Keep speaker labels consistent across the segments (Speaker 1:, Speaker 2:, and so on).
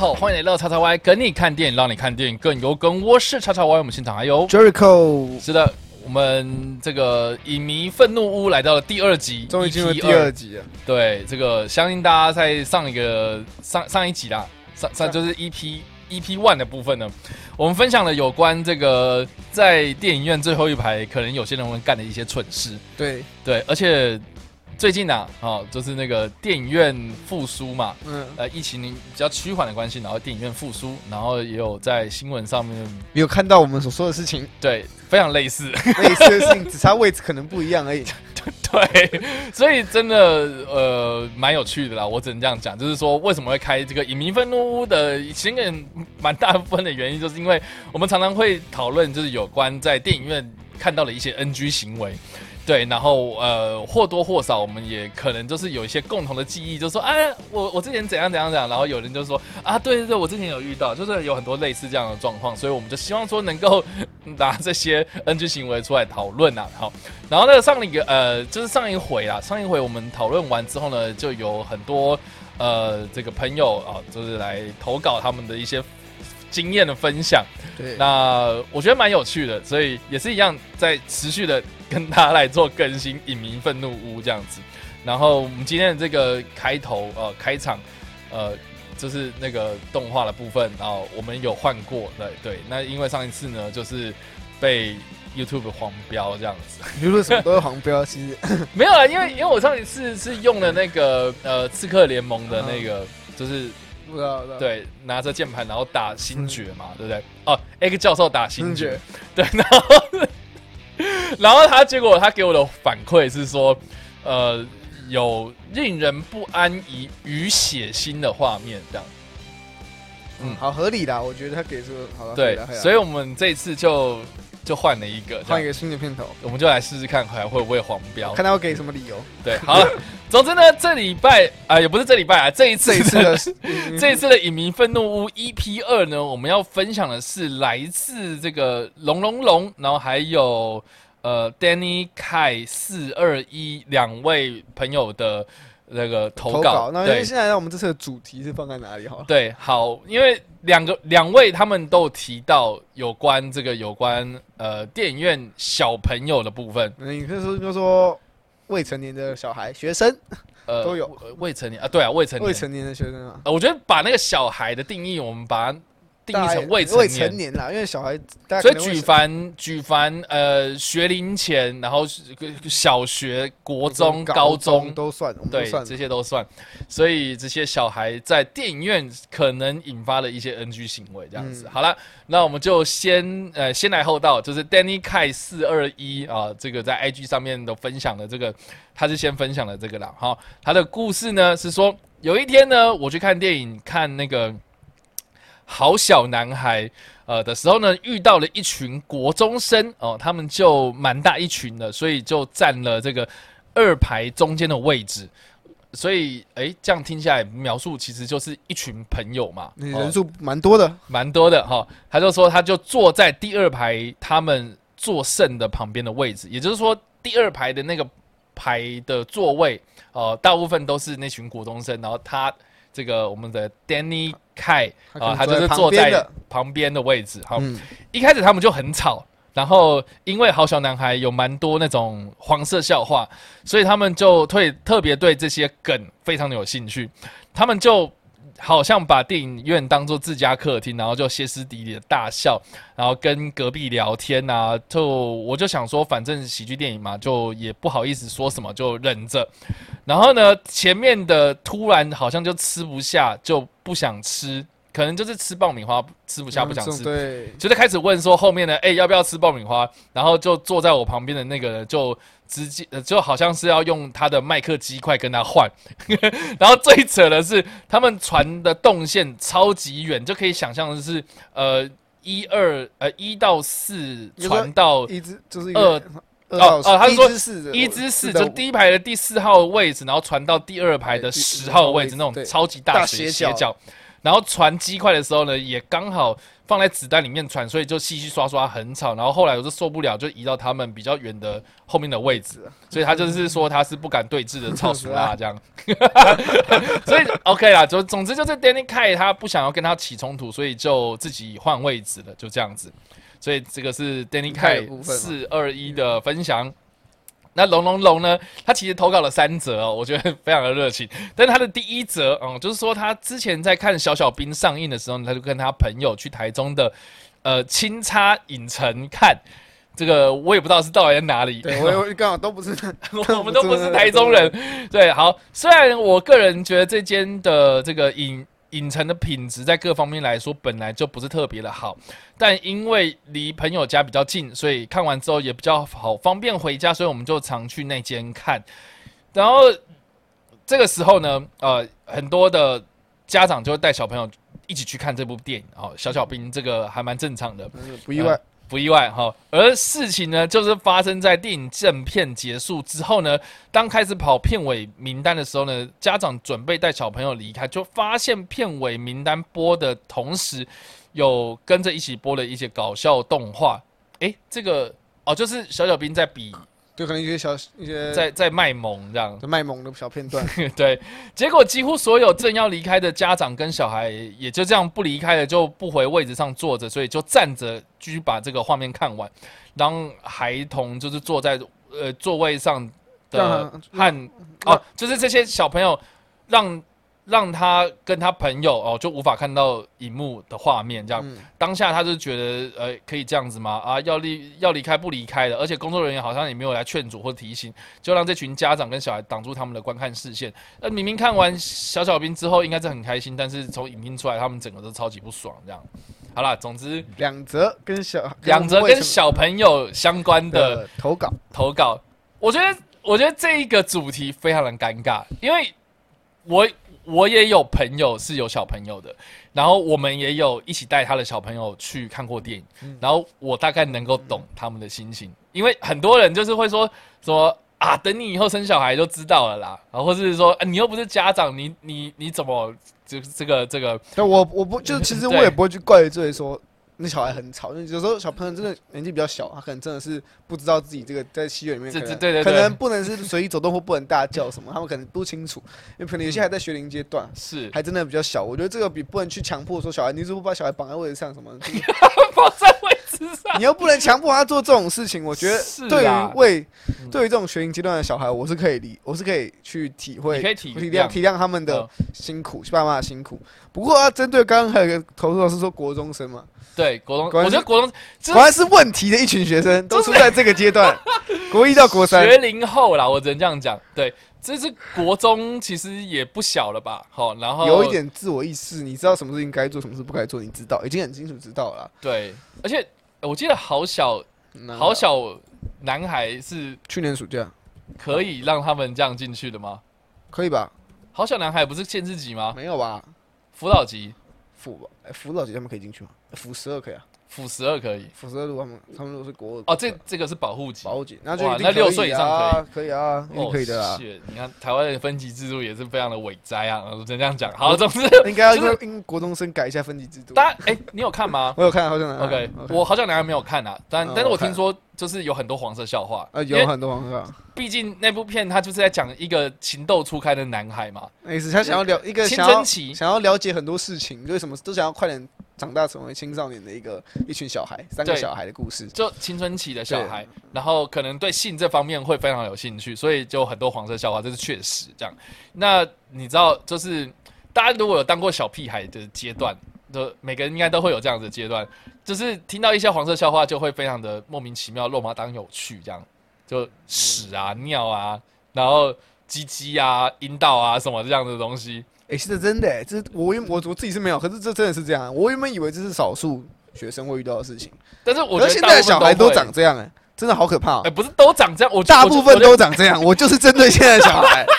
Speaker 1: 好，欢迎来到叉叉 Y，跟你看电影，让你看电影更有梗。我是叉叉 Y，我们现场还有
Speaker 2: Jericho，
Speaker 1: 是的，我们这个影迷愤怒屋来到了第二集，
Speaker 2: 终于进入第二集了。
Speaker 1: 对，这个相信大家在上一个上上一集啦，上上就是 EP EP one 的部分呢，我们分享了有关这个在电影院最后一排可能有些人会干的一些蠢事。
Speaker 2: 对，
Speaker 1: 对，而且最近啊，哦，就是那个电影院复苏嘛，
Speaker 2: 嗯，
Speaker 1: 呃，疫情比较趋缓的关系，然后电影院复苏，然后也有在新闻上面
Speaker 2: 你有看到我们所说的事情，
Speaker 1: 对非常类似，
Speaker 2: 类似的事情，只差位置可能不一样而已。
Speaker 1: 对，所以真的呃蛮有趣的啦，我只能这样讲，就是说为什么会开这个影迷愤怒屋的，其实蛮大部分的原因，就是因为我们常常会讨论，就是有关在电影院看到的一些 NG 行为。对，然后呃或多或少，我们也可能就是有一些共同的记忆，就说，哎，我我之前怎样怎样怎样，然后有人就说，啊，对对对，我之前有遇到，就是有很多类似这样的状况，所以我们就希望说能够 拿这些 NG 行为出来讨论啊，好，然后那个上一个呃，就是上一回啦，上一回我们讨论完之后呢，就有很多呃这个朋友啊，就是来投稿他们的一些经验的分享。
Speaker 2: 对，
Speaker 1: 那我觉得蛮有趣的，所以也是一样在持续的跟大家来做更新，影迷愤怒屋这样子。然后我们今天的这个开头呃开场呃就是那个动画的部分啊、我们有换过，对对。那因为上一次呢，就是被 YouTube 黄标这样子
Speaker 2: ，，YouTube 什么都是黄标，其 实
Speaker 1: 没有啊，因为因为我上一次是用了那个呃刺客联盟的那个，就是
Speaker 2: 不知道，
Speaker 1: 对拿着键盘然后打星爵嘛，对不对？哦，X 教授打星
Speaker 2: 星
Speaker 1: 爵
Speaker 2: 爵，
Speaker 1: 对，然后 然后他结果他给我的反馈是说，呃，有令人不安于与血腥的画面这样。
Speaker 2: 嗯，好合理的，我觉得他给出好了，
Speaker 1: 对，所
Speaker 2: 以
Speaker 1: 以我们这一次就就换了一个，
Speaker 2: 换一个新的片头，
Speaker 1: 我们就来试试看还会不会黄标。
Speaker 2: 看他要给什么理由。
Speaker 1: 对，好了，总之呢，这礼拜啊、也不是这礼拜啊，这一次
Speaker 2: 这一次的
Speaker 1: 这一次的影迷愤怒屋 EP 二呢，我们要分享的是来自这个龙龙龙，然后还有呃 Danny Kai 四二一两位朋友的那个投稿。
Speaker 2: 那因为现在我们这次的主题是放在哪里好了？
Speaker 1: 对，好，因为两个两位他们都有提到有关这个有关呃电影院小朋友的部分，
Speaker 2: 嗯，你可以说就说未成年的小孩、学生、
Speaker 1: 呃
Speaker 2: 都有。
Speaker 1: 呃未成年啊，对啊，未成年。
Speaker 2: 未成年的学生啊，
Speaker 1: 呃，我觉得把那个小孩的定义，我们把它定义成未成
Speaker 2: 未
Speaker 1: 年，
Speaker 2: 成年啦，因为小孩
Speaker 1: 所以举凡举凡呃学龄前，然后是小学、国中、高中，
Speaker 2: 都算，
Speaker 1: 对
Speaker 2: 算
Speaker 1: 这些都算。所以这些小孩在电影院可能引发了一些 NG 行为，这样子。
Speaker 2: 嗯
Speaker 1: 好了，那我们就先呃先来后到，就是 Danny Kai 四二一啊，这个在 IG 上面都分享了这个，他是先分享了这个啦。哈，他的故事呢是说，有一天呢，我去看电影，看那个好小男孩。呃的时候呢，遇到了一群国中生哦，他们就蛮大一群的，所以就占了这个二排中间的位置。所以，哎，这样听下来，描述其实就是一群朋友嘛，哦
Speaker 2: 人数蛮多的，
Speaker 1: 蛮多的哈、他就说，他就坐在第二排他们坐剩的旁边的位置，也就是说，第二排的那个排的座位，呃，大部分都是那群国中生，然后他这个我们的 Danny Kai 啊、他就是坐在
Speaker 2: 旁边的
Speaker 1: 位置，好、
Speaker 2: 嗯，
Speaker 1: 一开始他们就很吵，然后因为好小男孩有蛮多那种黄色笑话，所以他们就特特别对这些梗非常的有兴趣。他们就好像把电影院当做自家客厅，然后就歇斯底里的大笑，然后跟隔壁聊天啊。就我就想说，反正喜剧电影嘛，就也不好意思说什么，就忍着。然后呢，前面的突然好像就吃不下，就不想吃，可能就是吃爆米花吃不下，不想吃。
Speaker 2: 对，
Speaker 1: 就在开始问说后面的，哎、要不要吃爆米花？然后就坐在我旁边的那个人就直接，呃就好像是要用他的麦克鸡块跟他换。然后最扯的是，他们传的动线超级远，就可以想象的是，呃，一二呃一到四传到
Speaker 2: 一只就是一
Speaker 1: 二
Speaker 2: 个二到一
Speaker 1: 哦他是说一至四，就第一排的第四号位置，然后传到第二排的十号位置，那种超级大斜
Speaker 2: 角。
Speaker 1: 然后传鸡块的时候呢，也刚好放在子弹里面传，所以就稀稀刷刷很吵。然后后来我就受不了，就移到他们比较远的后面的位置。所以他就是说他是不敢对峙的超熟啦，这样。所以 OK 啦，就总之就是 Danny Kai 他不想要跟他起冲突，所以就自己换位置了，就这样子。所以这个是 Danny Kai 四二一的分享。那龙龙龙呢？他其实投稿了三则哦，我觉得非常的热情。但是他的第一则，嗯，就是说他之前在看小小兵上映的时候，他就跟他朋友去台中的呃清差影城看。这个我也不知道是到底在哪里。
Speaker 2: 对，我刚好都不是，
Speaker 1: 我们都不是台中人。对，好，虽然我个人觉得这间的这个影。影城的品质在各方面来说本来就不是特别的好，但因为离朋友家比较近，所以看完之后也比较好方便回家，所以我们就常去那间看。然后这个时候呢，呃，很多的家长就会带小朋友一起去看这部电影。哦，小小兵这个还蛮正常的，
Speaker 2: 不意外。
Speaker 1: 不意外哈，而事情呢，就是发生在电影正片结束之后呢，当开始跑片尾名单的时候呢，家长准备带小朋友离开，就发现片尾名单播的同时，有跟着一起播了一些搞笑动画。诶，这个哦，就是小小兵在比。
Speaker 2: 就可能一些小一些
Speaker 1: 在在卖萌这样，
Speaker 2: 卖萌的小片段。
Speaker 1: 对，结果几乎所有正要离开的家长跟小孩也就这样不离开了，就不回位置上坐着，所以就站着继续把这个画面看完。当孩童就是坐在呃座位上的和哦，就是这些小朋友让。让他跟他朋友哦，就无法看到荧幕的画面，这样当下他就觉得，呃，可以这样子吗？啊，要离要离开不离开的，而且工作人员好像也没有来劝阻或提醒，就让这群家长跟小孩挡住他们的观看视线。那明明看完小小兵之后应该是很开心，但是从影片出来，他们整个都超级不爽。这样，好了，总之
Speaker 2: 两则跟小
Speaker 1: 两则跟小朋友相关的
Speaker 2: 投稿
Speaker 1: 投稿，我觉得我觉得这一个主题非常的尴尬，因为我。我也有朋友是有小朋友的，然后我们也有一起带他的小朋友去看过电影，然后我大概能够懂他们的心情，因为很多人就是会说说啊，等你以后生小孩就知道了啦，然后或者是说，你又不是家长，你你你怎么就这个这个？
Speaker 2: 我我不就其实我也不会去怪罪说。那小孩很吵，有时候小朋友真的年纪比较小，他可能真的是不知道自己这个在戏院里面，
Speaker 1: 对对对，
Speaker 2: 可能不能是随意走动或不能大叫什么，他们可能不清楚，因为可能有些还在学龄阶段，
Speaker 1: 是。
Speaker 2: 还真的比较小。我觉得这个比不能去强迫说小孩，你如果把小孩绑在位置上什么，
Speaker 1: 绑在位
Speaker 2: 你又不能强迫他做这种事情。我觉得对于为对于这种学龄阶段的小孩，我是可以理，我是可以去体会，
Speaker 1: 可以体
Speaker 2: 谅体谅他们的辛苦，爸妈的辛苦。不过啊，针对刚刚还有个投诉老师说国中生嘛。
Speaker 1: 对国中，我觉得国中
Speaker 2: 果然是问题的一群学生，都出在这个阶段，国一到国三，
Speaker 1: 学龄后啦，我只能这样讲。对，这是国中，其实也不小了吧？好，然后
Speaker 2: 有一点自我意识，你知道什么事情该做，什么事不该做，你知道，已经很清楚知道了。
Speaker 1: 对，而且我记得好小，好小男孩是
Speaker 2: 去年暑假
Speaker 1: 可以让他们这样进去的吗？
Speaker 2: 可以吧？
Speaker 1: 好小男孩不是限制级吗？
Speaker 2: 没有吧？
Speaker 1: 辅导级。
Speaker 2: 辅吧，哎，辅导级他们可以进去吗？辅十二可以啊，
Speaker 1: 辅十二可以，
Speaker 2: 辅十二如果他们他们如果是国
Speaker 1: 哦，这这个是保护级，
Speaker 2: 保护级，那就
Speaker 1: 那六岁以上可以，
Speaker 2: 可以啊，可以的啊。
Speaker 1: 你看台湾的分级制度也是非常的伟哉啊，我只能这样讲。好，总之
Speaker 2: 应该要因国中生改一下分级制度。
Speaker 1: 当然，哎，你有看吗？
Speaker 2: 我有看，好像
Speaker 1: OK，我好像男还没有看啊，但但是我听说。就是有很多黄色笑话
Speaker 2: 啊，有很多黄色。
Speaker 1: 毕竟那部片他就是在讲一个情窦初开的男孩嘛，
Speaker 2: 意思他想要了一个青春期，想要了解很多事情，为什么都想要快点长大成为青少年的一个一群小孩，三个小孩的故事，
Speaker 1: 就青春期的小孩，然后可能对性这方面会非常有兴趣，所以就很多黄色笑话，这是确实这样。那你知道，就是大家如果有当过小屁孩的阶段。就每个人应该都会有这样的阶段，就是听到一些黄色笑话，就会非常的莫名其妙，肉麻当有趣，这样就屎啊、尿啊，然后鸡鸡啊、阴道啊什么这样的东西。
Speaker 2: 哎，是真的，这我我我自己是没有，可是这真的是这样。我原本以为这是少数学生会遇到的事情，
Speaker 1: 但是我觉得
Speaker 2: 现在小孩都长这样，哎，真的好可怕。
Speaker 1: 哎，不是都长这样，我
Speaker 2: 大部分都长这样，我就是针对现在的小孩。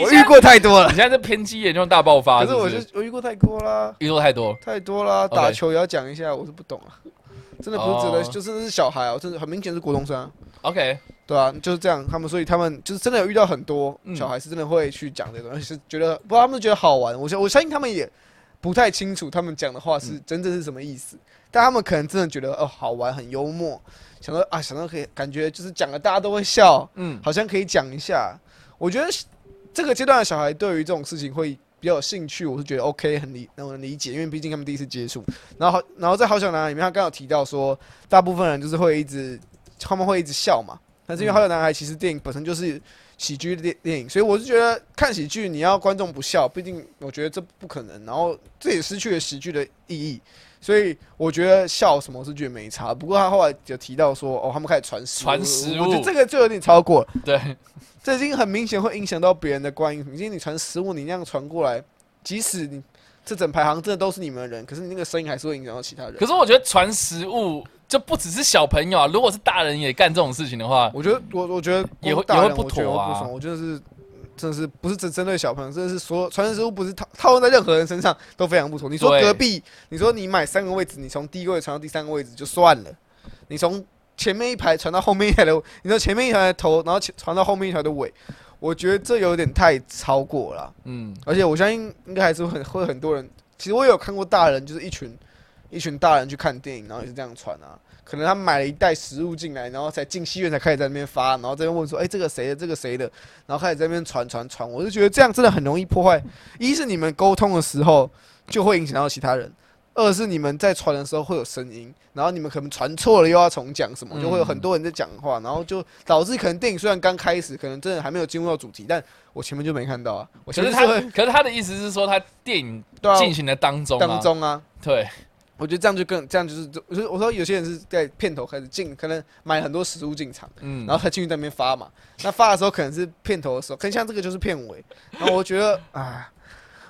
Speaker 2: 我遇过太多了，
Speaker 1: 你现在是偏激研究大爆发。
Speaker 2: 可是我就我遇过太多啦，
Speaker 1: 遇过太多
Speaker 2: 太多啦。打球也要讲一下，我是不懂啊，真的不是指的，就真的是小孩哦，真的很明显是国中生。
Speaker 1: OK，
Speaker 2: 对啊，就是这样。他们所以他们就是真的有遇到很多小孩是真的会去讲这种，是觉得不知道他们觉得好玩。我相我相信他们也不太清楚他们讲的话是真正是什么意思，但他们可能真的觉得哦好玩很幽默，想到啊想到可以感觉就是讲了大家都会笑，嗯，好像可以讲一下。我觉得这个阶段的小孩对于这种事情会比较有兴趣，我是觉得 OK 很理能理解，因为毕竟他们第一次接触。然后好，然后在好小男孩里面，他刚好提到说，大部分人就是会一直他们会一直笑嘛，但是因为好小男孩其实电影本身就是。喜剧电电影，所以我是觉得看喜剧你要观众不笑，毕竟我觉得这不可能。然后这也失去了喜剧的意义，所以我觉得笑什么是觉得没差。不过他后来就提到说，哦，他们开始传食
Speaker 1: 传食
Speaker 2: 物，我觉得这个就有点超过。
Speaker 1: 对，
Speaker 2: 这已经很明显会影响到别人的观影。今天你传食物，你那样传过来，即使你这整排行真的都是你们的人，可是你那个声音还是会影响到其他人。
Speaker 1: 可是我觉得传食物。就不只是小朋友啊，如果是大人也干这种事情的话，
Speaker 2: 我觉得我我觉得
Speaker 1: 也会
Speaker 2: 也
Speaker 1: 会不妥
Speaker 2: 啊。我觉得是真的是不是只针对小朋友，真的是所有传食物不是套套用在任何人身上都非常不妥。你说隔壁，你说你买三个位置，你从第一个位传到第三个位置就算了，你从前面一排传到后面一排的，你说前面一排的头，然后传到后面一排的尾，我觉得这有点太超过了。嗯，而且我相信应该还是很会很多人，其实我有看过大人就是一群。一群大人去看电影，然后也是这样传啊。可能他买了一袋食物进来，然后才进戏院才开始在那边发，然后这边问说：“哎，这个谁的？这个谁的？”然后开始在那边传传传。我就觉得这样真的很容易破坏。一是你们沟通的时候就会影响到其他人；二是你们在传的时候会有声音，然后你们可能传错了又要重讲什么，就会有很多人在讲话，然后就导致可能电影虽然刚开始，可能真的还没有进入到主题，但我前面就没看到啊。我
Speaker 1: 可是他，可是他的意思是说，他电影进行的当中
Speaker 2: 当中啊，
Speaker 1: 对。
Speaker 2: 我觉得这样就更这样就是，我说我说有些人是在片头开始进，可能买很多食物进场，嗯，然后他进去在那边发嘛。那发的时候可能是片头的时候，可能像这个就是片尾。然后我觉得啊，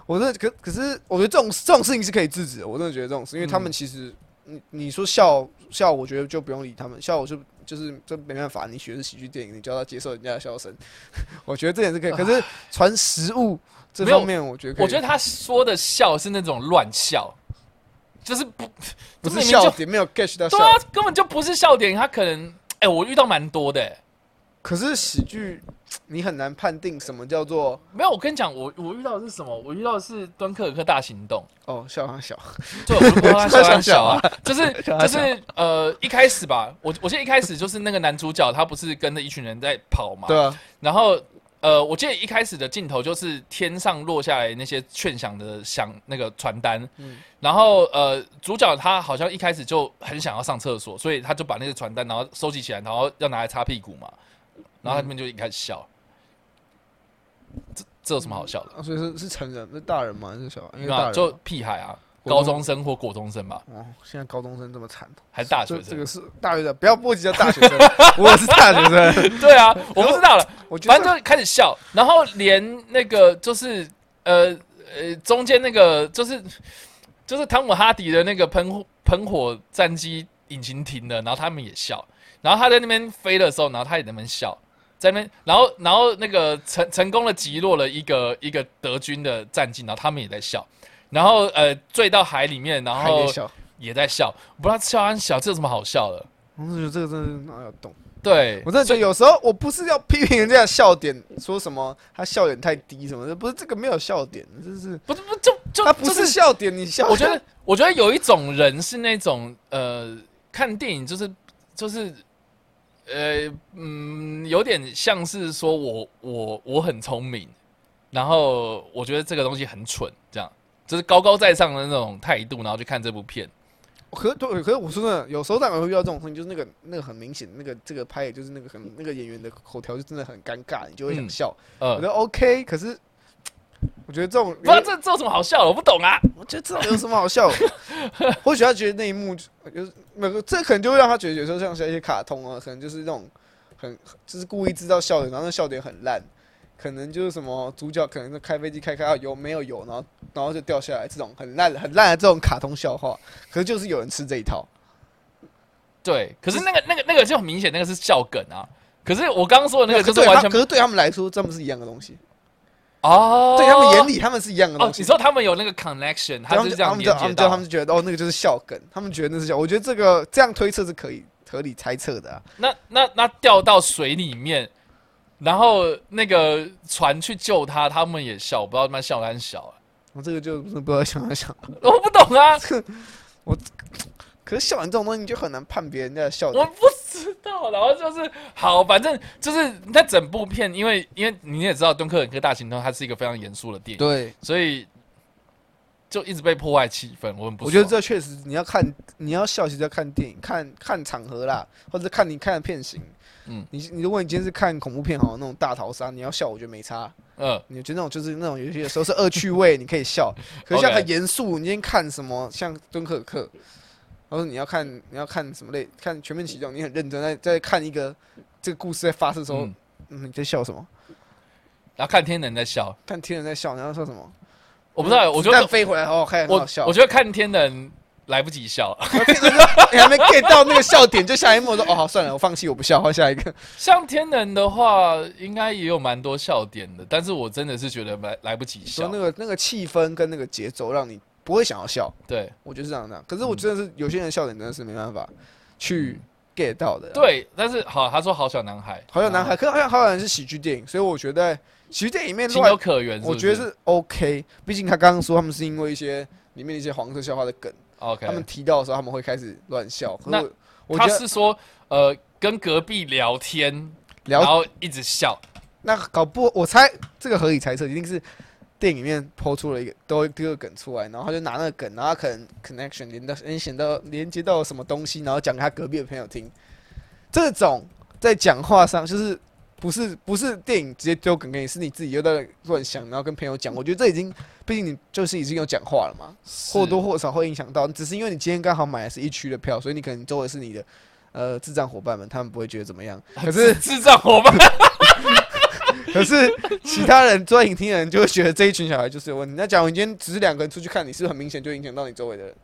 Speaker 2: 我真的可可是，我觉得这种这种事情是可以制止的。我真的觉得这种事，因为他们其实你你说笑笑，我觉得就不用理他们。笑我就就是这没办法，你学的是喜剧电影，你就要接受人家的笑声。我觉得这点是可以。可是传食物这方面，我觉得
Speaker 1: 我觉得他说的笑是那种乱笑。就是不
Speaker 2: 不是笑点，没有 get 到，
Speaker 1: 对啊，根本就不是笑点。他可能，哎，我遇到蛮多的。
Speaker 2: 可是喜剧，你很难判定什么叫做
Speaker 1: 没有。我跟你讲，我我遇到的是什么？我遇到的是《敦刻尔克大行动》。
Speaker 2: 哦，笑很小，
Speaker 1: 对，我不他笑很小啊。就是 就是呃，一开始吧，我我记得一开始就是那个男主角，他不是跟着一群人在跑嘛？
Speaker 2: 对啊，
Speaker 1: 然后。呃，我记得一开始的镜头就是天上落下来那些劝降的响那个传单，嗯，然后呃，主角他好像一开始就很想要上厕所，所以他就把那些传单然后收集起来，然后要拿来擦屁股嘛，然后他们就一开始笑，这这有什么好笑的？
Speaker 2: 所以是是成人，是大人吗？还是小孩？因为
Speaker 1: 就屁孩啊。高中生或国中生吧。
Speaker 2: 哦，现在高中生这么惨，
Speaker 1: 还是大学生？
Speaker 2: 这个是大学生，不要波及到大学生。我是大学生。
Speaker 1: 对啊，我不知道了。我反正就开始笑，然后连那个就是呃呃中间那个就是就是汤姆哈迪的那个喷喷火战机引擎停了，然后他们也笑。然后他在那边飞的时候，然后他也在那边笑，在那边，然后然后那个成成功的击落了一个一个德军的战机，然后他们也在笑。然后呃坠到海里面，然后也在笑，不知道笑安小这有什么好笑的？
Speaker 2: 我是觉得这个真的是哪有懂？
Speaker 1: 对
Speaker 2: 我真的觉得有时候我不是要批评人家的笑点，说什么他笑点太低什么的，不是这个没有笑点，真是
Speaker 1: 不是不就就
Speaker 2: 他不是笑点，你笑。
Speaker 1: 我觉得我觉得有一种人是那种呃看电影就是就是呃嗯有点像是说我我我很聪明，然后我觉得这个东西很蠢这样。就是高高在上的那种态度，然后去看这部片。
Speaker 2: 可对，可是我说真的，有时候然会遇到这种事情，就是那个那个很明显，那个这个拍，就是那个很那个演员的口条就真的很尴尬，你就会想笑。我觉得 OK，可是我觉得这种
Speaker 1: 不知道这这有什么好笑的，我不懂啊。
Speaker 2: 我觉得这种有什么好笑？或许他觉得那一幕就是那个，这可能就会让他觉得有时候像一些卡通啊，可能就是那种很就是故意制造笑点，然后那笑点很烂。可能就是什么主角可能是开飞机开开啊油没有油，然后然后就掉下来，这种很烂很烂的这种卡通笑话，可是就是有人吃这一套。
Speaker 1: 对，可是那个那个那个就很明显，那个是笑梗啊。可是我刚刚说的那个就是完全，
Speaker 2: 可是对他们来说，这不是一样的东西哦。对他们眼里，他们是一样的东西。
Speaker 1: 你说他们有那个 connection，他们就这样连接
Speaker 2: 到，他们就觉得哦，那个就是笑梗，他们觉得那是笑。我觉得这个这样推测是可以合理猜测的。
Speaker 1: 那那那掉到水里面。然后那个船去救他，他们也笑，不知道他妈笑很小啊。
Speaker 2: 我这个就不知道想一想。
Speaker 1: 我不懂啊，我
Speaker 2: 可是笑完这种东西，你就很难判别人家的笑
Speaker 1: 我。不知道。然后就是好，反正就是那整部片，因为因为你也知道《敦刻尔克大行动》它是一个非常严肃的电影，
Speaker 2: 对，
Speaker 1: 所以就一直被破坏气氛。我很不，
Speaker 2: 我觉得这确实你要看，你要笑，其实要看电影，看看场合啦，或者看你看的片型。
Speaker 1: 嗯
Speaker 2: 你你如果你今天是看恐怖片，好像那种大逃杀，你要笑，我觉得没差。
Speaker 1: 嗯
Speaker 2: 你觉得那种就是那种有些时候是恶趣味，你可以笑。可是像很严肃，你今天看什么像敦刻尔克，或者你要看你要看什么类，看全面启动，你很认真在在看一个这个故事在发生的时候，
Speaker 1: 嗯，
Speaker 2: 嗯，你在笑什么？
Speaker 1: 然后看天能在笑，
Speaker 2: 看天人在笑，然后说什么？
Speaker 1: 我不知道，我觉得
Speaker 2: 飞回来哦，看很
Speaker 1: 我
Speaker 2: 好笑。
Speaker 1: 我觉得看天能来不及笑。
Speaker 2: 你还没 get 到那个笑点，就下一幕说哦好算了，我放弃，我不笑，换下一个。
Speaker 1: 像天能的话，应该也有蛮多笑点的，但是我真的是觉得来来不及笑
Speaker 2: 那。个那个气氛跟那个节奏，让你不会想要笑。
Speaker 1: 对
Speaker 2: 我觉得是这样的。可是我真的是有些人笑点真的是没办法去 get 到的。，
Speaker 1: 对，但是好，他说好小男孩，
Speaker 2: 好小男孩，
Speaker 1: 啊
Speaker 2: 可是好像好像是喜剧电影，所以我觉得喜剧电影里面乱
Speaker 1: 情有可原
Speaker 2: 我觉得是 OK。毕竟他刚刚说他们是因为一些里面一些黄色笑话的梗，
Speaker 1: OK。
Speaker 2: 他们提到的时候他们会开始乱笑。可
Speaker 1: 那
Speaker 2: 是我
Speaker 1: 他是说呃跟隔壁聊天，
Speaker 2: 聊
Speaker 1: 然后一直笑，
Speaker 2: 那搞不，我猜这个合理猜测一定是电影里面抛出了一个都第二个梗出来，然后他就拿那个梗，然后他可能 connection 连到连显到连接到什么东西，然后讲给他隔壁的朋友听。这种在讲话上就是不是不是电影直接丢梗给你，是你自己又在乱想，然后跟朋友讲。我觉得这已经，毕竟你就是已经有讲话了嘛，或多或少会影响到。只是因为你今天刚好买的是一区的票，所以你可能周围是你的呃智障伙伴们，他们不会觉得怎么样。可是
Speaker 1: 智障伙伴。
Speaker 2: 可是其他人坐在影厅的人就会觉得这一群小孩就是有问题。那假如你今天只是两个人出去看，你是不是很明显就影响到你周围的人？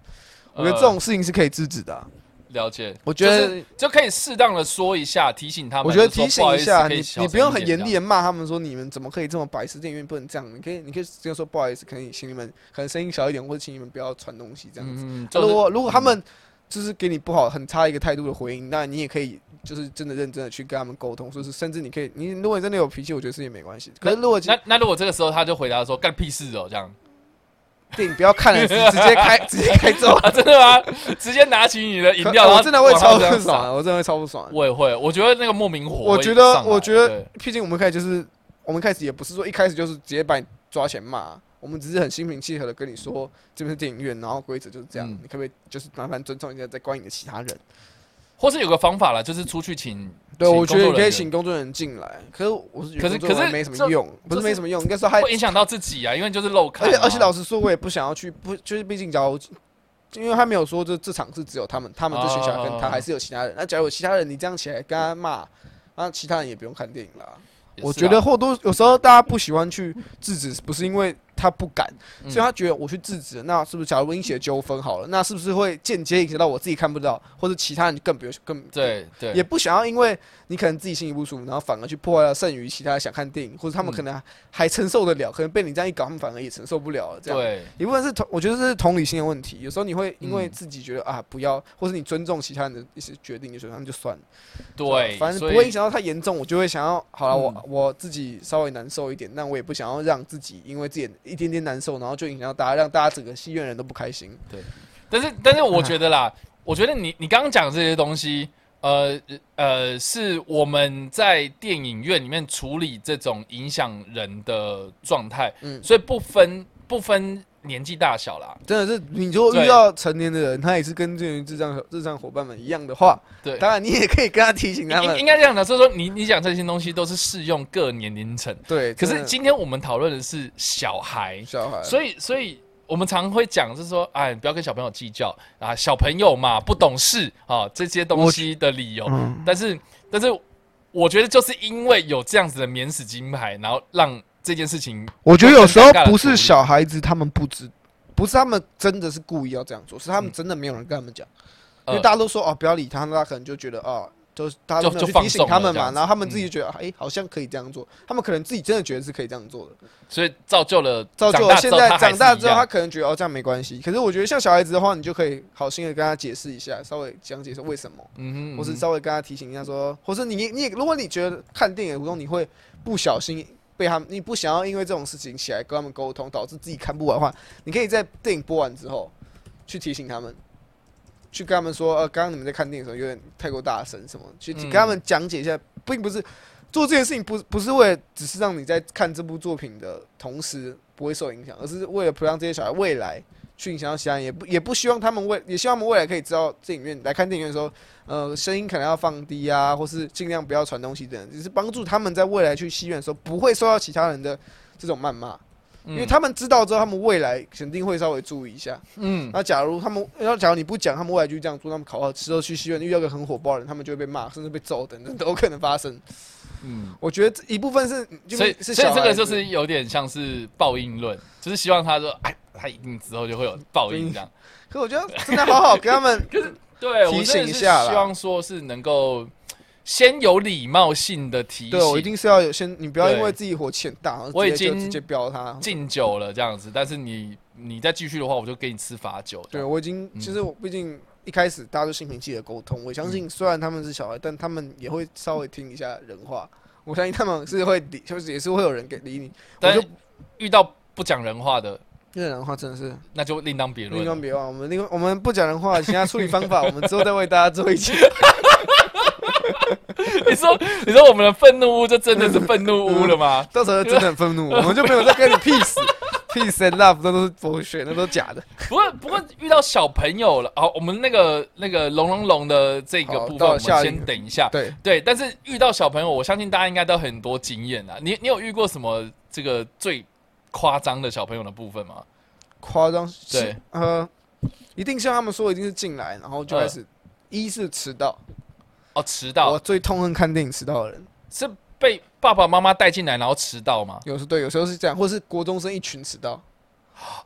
Speaker 2: 我觉得这种事情是可以制止的啊、
Speaker 1: 了解，
Speaker 2: 我觉得，
Speaker 1: 就是就可以适当的说一下，提醒他们。
Speaker 2: 我觉得提醒一下你你不用很严厉
Speaker 1: 的。
Speaker 2: 骂他们说你们怎么可以这么白痴，电影院不能这样。你可以，你可以直接说不好意思，可以请你们可能声音小一点，或者请你们不要传东西这样子。
Speaker 1: 嗯，就是
Speaker 2: 如果如果他们就是给你不好很差一个态度的回应，那你也可以就是真的认真的去跟他们沟通，说是甚至你可以，你如果你真的有脾气，我觉得是也没关系。可是如果
Speaker 1: 那那如果这个时候他就回答说干屁事哦，这样
Speaker 2: 电影不要看了，直 直接开直接开走。
Speaker 1: 啊，真的吗？直接拿起你的饮料，
Speaker 2: 我真的会超不爽，我真的会超不爽。
Speaker 1: 我也会，我觉得那个莫名火。
Speaker 2: 我觉得，我觉得，毕竟我们开始就是，我们开始也不是说一开始就是直接把你抓起来骂，我们只是很心平气和的跟你说，这边是电影院，然后规则就是这样，
Speaker 1: 嗯
Speaker 2: 你可不可以就是麻烦尊重一下在观影的其他人？
Speaker 1: 或是有个方法啦，就是出去请。
Speaker 2: 对，我觉得你可以请工作人员进来，可是我是觉
Speaker 1: 可是
Speaker 2: 没什么用，不
Speaker 1: 是
Speaker 2: 是没什么用，应该说还
Speaker 1: 会影响到自己啊，因为就是漏看嘛。
Speaker 2: 而且而且老实说，我也不想要去，不就是毕竟假如，因为他没有说这这场是只有他们，他们这群小孩跟他
Speaker 1: 哦
Speaker 2: 还是有其他人。那假如有其他人，你这样起来跟他骂，那其他人也不用看电影啦。
Speaker 1: 也是啊
Speaker 2: 我觉得或多有时候大家不喜欢去制止，不是因为他不敢，
Speaker 1: 嗯。
Speaker 2: 所以他觉得我去制止，那是不是假如引起纠纷好了，那是不是会间接影响到我自己看不到，或者其他人更不用更
Speaker 1: 对对。
Speaker 2: 也不想要因为你可能自己心里不舒服，然后反而去破坏了剩余其他想看电影，或者他们
Speaker 1: 嗯。
Speaker 2: 可能还承受得了，可能被你这样一搞，他们反而也承受不了了。这样，
Speaker 1: 对，
Speaker 2: 一部分是同，我觉得这是同理心的问题。有时候你会因为
Speaker 1: 嗯。
Speaker 2: 自己觉得啊不要，或是你尊重其他人的一些决定，就觉得他们就算了，
Speaker 1: 对，
Speaker 2: 反正不会影响到太严重，我就会想要好了，我
Speaker 1: 嗯。
Speaker 2: 我自己稍微难受一点，但我也不想要让自己因为自己一点点难受，然后就影响到大家，让大家整个戏院人都不开心。
Speaker 1: 对但是，但是我觉得啦，我觉得你你刚刚讲这些东西，呃呃，是我们在电影院里面处理这种影响人的状态，
Speaker 2: 嗯
Speaker 1: 所以不分不分年纪大小啦，
Speaker 2: 真的是，你如果遇到成年的人，他也是跟这群智障智障伙伴们一样的话，
Speaker 1: 对。
Speaker 2: 当然你也可以跟他提醒他们
Speaker 1: 应应，该这样的，所以说你你讲这些东西都是适用各年龄层。
Speaker 2: 对。
Speaker 1: 可是今天我们讨论的是小孩，
Speaker 2: 小孩，
Speaker 1: 所以所以我们常会讲，就是说，哎，不要跟小朋友计较啊，小朋友嘛不懂事啊，这些东西的理由。
Speaker 2: 嗯，
Speaker 1: 但是但是，我觉得就是因为有这样子的免死金牌，然后让这件事情，
Speaker 2: 我觉得有时候不是小孩子他们不知，不是他们真的是故意要这样做，是他们
Speaker 1: 嗯
Speaker 2: 真的没有人跟他们讲，因
Speaker 1: 呃
Speaker 2: 为大家都说哦不要理他，那他可能就觉得哦。就是大家提醒他们嘛，然后他们自己就觉得，哎、好像可以这样做。他们可能自己真的觉得是可以这样做的，
Speaker 1: 所以造就了
Speaker 2: 造就了现在长大之后，他可能觉得哦这样没关系。可是我觉得像小孩子的话，你就可以好心的跟他解释一下，稍微讲解说为什么，
Speaker 1: 嗯哼，
Speaker 2: 或是稍微跟他提醒一下说，或是你你如果你觉得看电影的途中你会不小心被他们，你不想要因为这种事情起来跟他们沟通，导致自己看不完的话，你可以在电影播完之后去提醒他们，去跟他们说，呃，刚刚你们在看电影的时候有点太过大声，什么，去
Speaker 1: 嗯
Speaker 2: 跟他们讲解一下，并不是做这件事情不不是为了只是让你在看这部作品的同时不会受影响，而是为了不让这些小孩未来去影响到其他人，也不也不希望他们未也希望他们未来可以知道电影院来看电影院的时候，呃，声音可能要放低啊，或是尽量不要传东西等等，只是帮助他们在未来去戏院的时候不会受到其他人的这种谩骂，因为他们知道之后，他们未来肯定会稍微注意一下。
Speaker 1: 嗯
Speaker 2: 那假如他们，要假如你不讲，他们未来就这样做，他们考好之后去戏院遇到一个很火爆的人，他们就会被骂，甚至被揍等等都有可能发生。
Speaker 1: 嗯，
Speaker 2: 我觉得这一部分是，就
Speaker 1: 所以所以这个就是有点像是报应论，就是希望他说，哎，他一定之后就会有报应这样。
Speaker 2: 可我觉得真的好好跟他们
Speaker 1: 对，
Speaker 2: 提
Speaker 1: 我真的是
Speaker 2: 醒一下啦
Speaker 1: 希望说是能够先有礼貌性的提
Speaker 2: 对我一，定是要有先，你不要因为自己火气很大，
Speaker 1: 我已经
Speaker 2: 直接飙他。
Speaker 1: 敬酒了这样子，但是你你再继续的话，我就给你吃罚酒。
Speaker 2: 对我已经，
Speaker 1: 嗯
Speaker 2: 其实我毕竟一开始大家都心平气和沟通，我相信虽然他们是小孩，但他们也会稍微听一下人话。我相信他们是会理，就是也是会有人给理你。
Speaker 1: 但
Speaker 2: 就
Speaker 1: 遇到不讲人话的，
Speaker 2: 因为人话真的是
Speaker 1: 那就另当别论
Speaker 2: 另
Speaker 1: 了。
Speaker 2: 当别论，我们另外我们不讲人话，其他处理方法 我们之后再为大家做一期。
Speaker 1: 你说你说我们的愤怒屋就真的是愤怒屋了吗？
Speaker 2: 到时候真的很愤怒，我们就没有再跟你 peace peace and love，那都是博学，那都是假的。
Speaker 1: 不过不过遇到小朋友了，哦，我们那个那个龙龙龙的这个
Speaker 2: 好
Speaker 1: 部分，我们先等一下。
Speaker 2: 对，
Speaker 1: 对，但是遇到小朋友，我相信大家应该都很多经验啊。你你有遇过什么这个最夸张的小朋友的部分吗？
Speaker 2: 夸张。
Speaker 1: 对，
Speaker 2: 呃，一定像他们说，一定是进来，然后就开始，一是迟到，
Speaker 1: 哦，迟到
Speaker 2: 我
Speaker 1: 到
Speaker 2: 最痛恨看电影迟到的人。
Speaker 1: 是被爸爸妈妈带进来，然后迟到吗？
Speaker 2: 有时对，有时候是这样，或是国中生一群迟到。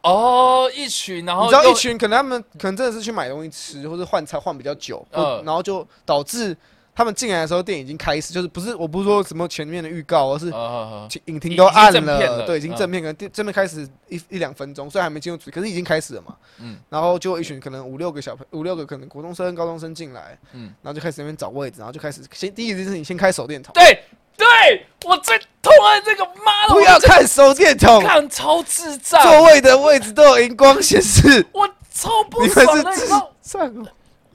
Speaker 1: 哦，一群，然后
Speaker 2: 你知道一群可能他们可能真的是去买东西吃，或者换菜换比较久，
Speaker 1: 嗯
Speaker 2: 然后就导致他们进来的时候电影已经开始，就是不是我不是说什么前面的预告，而是
Speaker 1: 呃，
Speaker 2: 影厅都暗
Speaker 1: 了
Speaker 2: 对，已经
Speaker 1: 嗯。
Speaker 2: 正片，可能正面开始一一两分钟，虽然还没进入主题，可是已经开始了嘛。
Speaker 1: 嗯。
Speaker 2: 然后就一群可能五六个小朋五六个可能国中生、高中生进来，
Speaker 1: 嗯。
Speaker 2: 然后就开始那边找位置，然后就开始先第一件事情先开手电筒，
Speaker 1: 对对，我最痛恨这个，妈的，
Speaker 2: 不要看手电筒，
Speaker 1: 看超智障，
Speaker 2: 座位的位置都有荧光显示，
Speaker 1: 我超不爽的，你
Speaker 2: 是智。障哦。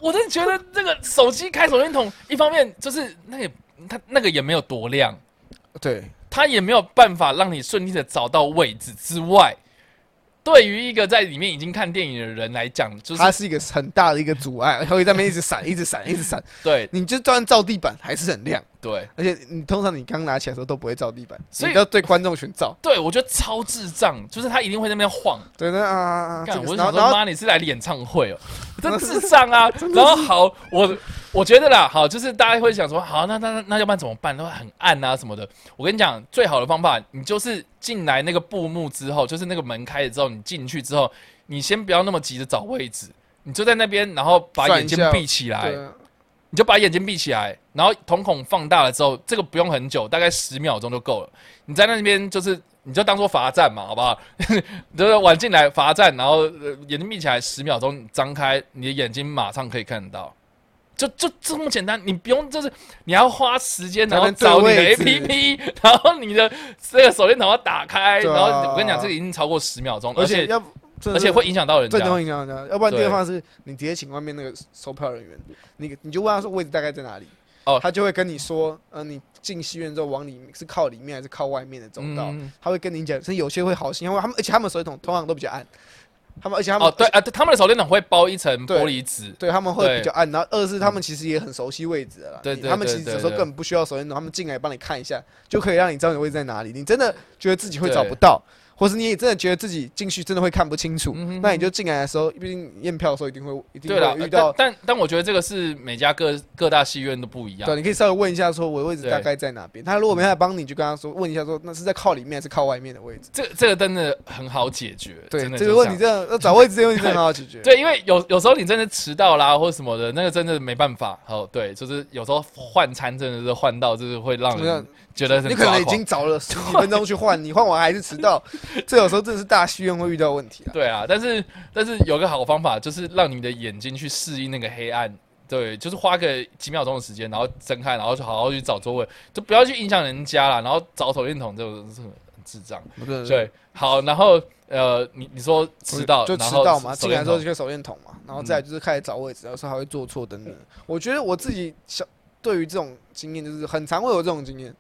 Speaker 1: 我真的觉得这个手机开手电筒，一方面就是那也它那个也没有多亮，
Speaker 2: 对，
Speaker 1: 它也没有办法让你顺利的找到位置之外，对于一个在里面已经看电影的人来讲，就是
Speaker 2: 它是一个很大的一个阻碍，会在那边一直闪，一直闪，一直闪。
Speaker 1: 对
Speaker 2: 你就算照地板还是很亮，
Speaker 1: 对
Speaker 2: 而且你通常你刚拿起来的时候都不会照地板，
Speaker 1: 所以
Speaker 2: 你要对观众群照。
Speaker 1: 对，我觉得超智障，就是他一定会在那边晃。
Speaker 2: 对，那啊
Speaker 1: 干，我就想说，妈，你是来演唱会哦，这智障啊！然后好，我我觉得啦，好，就是大家会想说，好，那那那那要不然怎么办？都会很暗啊什么的。我跟你讲，最好的方法，你就是进来那个布幕之后，就是那个门开了之后，你进去之后，你先不要那么急着找位置，你就在那边，然后把眼睛闭起来你就把眼睛闭起来，然后瞳孔放大了之后，这个不用很久，大概十秒钟就够了。你在那边就是，你就当做罚站嘛，好不好？就是晚进来罚站，然后、呃、眼睛闭起来十秒钟，你张开你的眼睛，马上可以看得到。就就这么简单，你不用就是你要花时间，然后找你的 APP，然后你的这个手电筒要打开，
Speaker 2: 啊。
Speaker 1: 然后我跟你讲，这个已经超过十秒钟，而且
Speaker 2: 而且要
Speaker 1: 而且会影响到人
Speaker 2: 真的
Speaker 1: 家。
Speaker 2: 会影响人家，要不然第
Speaker 1: 对
Speaker 2: 二方式你直接请外面那个售票人员，你你就问他说位置大概在哪里，
Speaker 1: 哦
Speaker 2: 他就会跟你说，呃，你进戏院之后往里是靠里面还是靠外面的走道，
Speaker 1: 嗯。
Speaker 2: 他会跟你讲，是有些会好心，因为他们而且他们手电筒通常都比较暗，他们而且他们
Speaker 1: 哦，对啊，对他们的手电筒会包一层玻璃纸，
Speaker 2: 对，他们会比较暗，然后二是他们其实也很熟悉位置的啦。
Speaker 1: 对
Speaker 2: 他们其实有时候根本不需要手电筒，他们进来帮你看一下，就可以让你知道你位置在哪里。你真的觉得自己会找不到，或是你也真的觉得自己进去真的会看不清楚，
Speaker 1: 嗯哼
Speaker 2: 那你就进来的时候，毕竟验票的时候一定会一定会，遇到。
Speaker 1: 但但但我觉得这个是每家各各大戏院都不一样
Speaker 2: 对，。你可以稍微问一下，说我的位置大概在哪边。他如果没办法帮你，就跟他说，问一下说，那是在靠里面还是靠外面的位置？
Speaker 1: 这这个真的很好解决，
Speaker 2: 对这
Speaker 1: 样
Speaker 2: 个问题真的要找位置这个问题真的很好解决。
Speaker 1: 对，因为有有时候你真的迟到啦，或者什么的，那个真的没办法。哦，对，就是有时候换餐真的是换到，就是会让觉得很
Speaker 2: 你可能已经找了十几分钟去换，你换完还是迟到，这有时候真的是大戏院会遇到问题啊。
Speaker 1: 对啊，但是但是有个好方法，就是让你的眼睛去适应那个黑暗对，就是花个几秒钟的时间，然后睁开，然后就好好去找座位，就不要去影响人家啦。然后找手电筒就是很智障。对，好，然后呃，你你说迟到
Speaker 2: 就迟到嘛，进来之后就手电筒嘛，然后再就是开始找位置，有时候还会做错等等。我觉得我自己小对于这种经验，就是很常会有这种经验。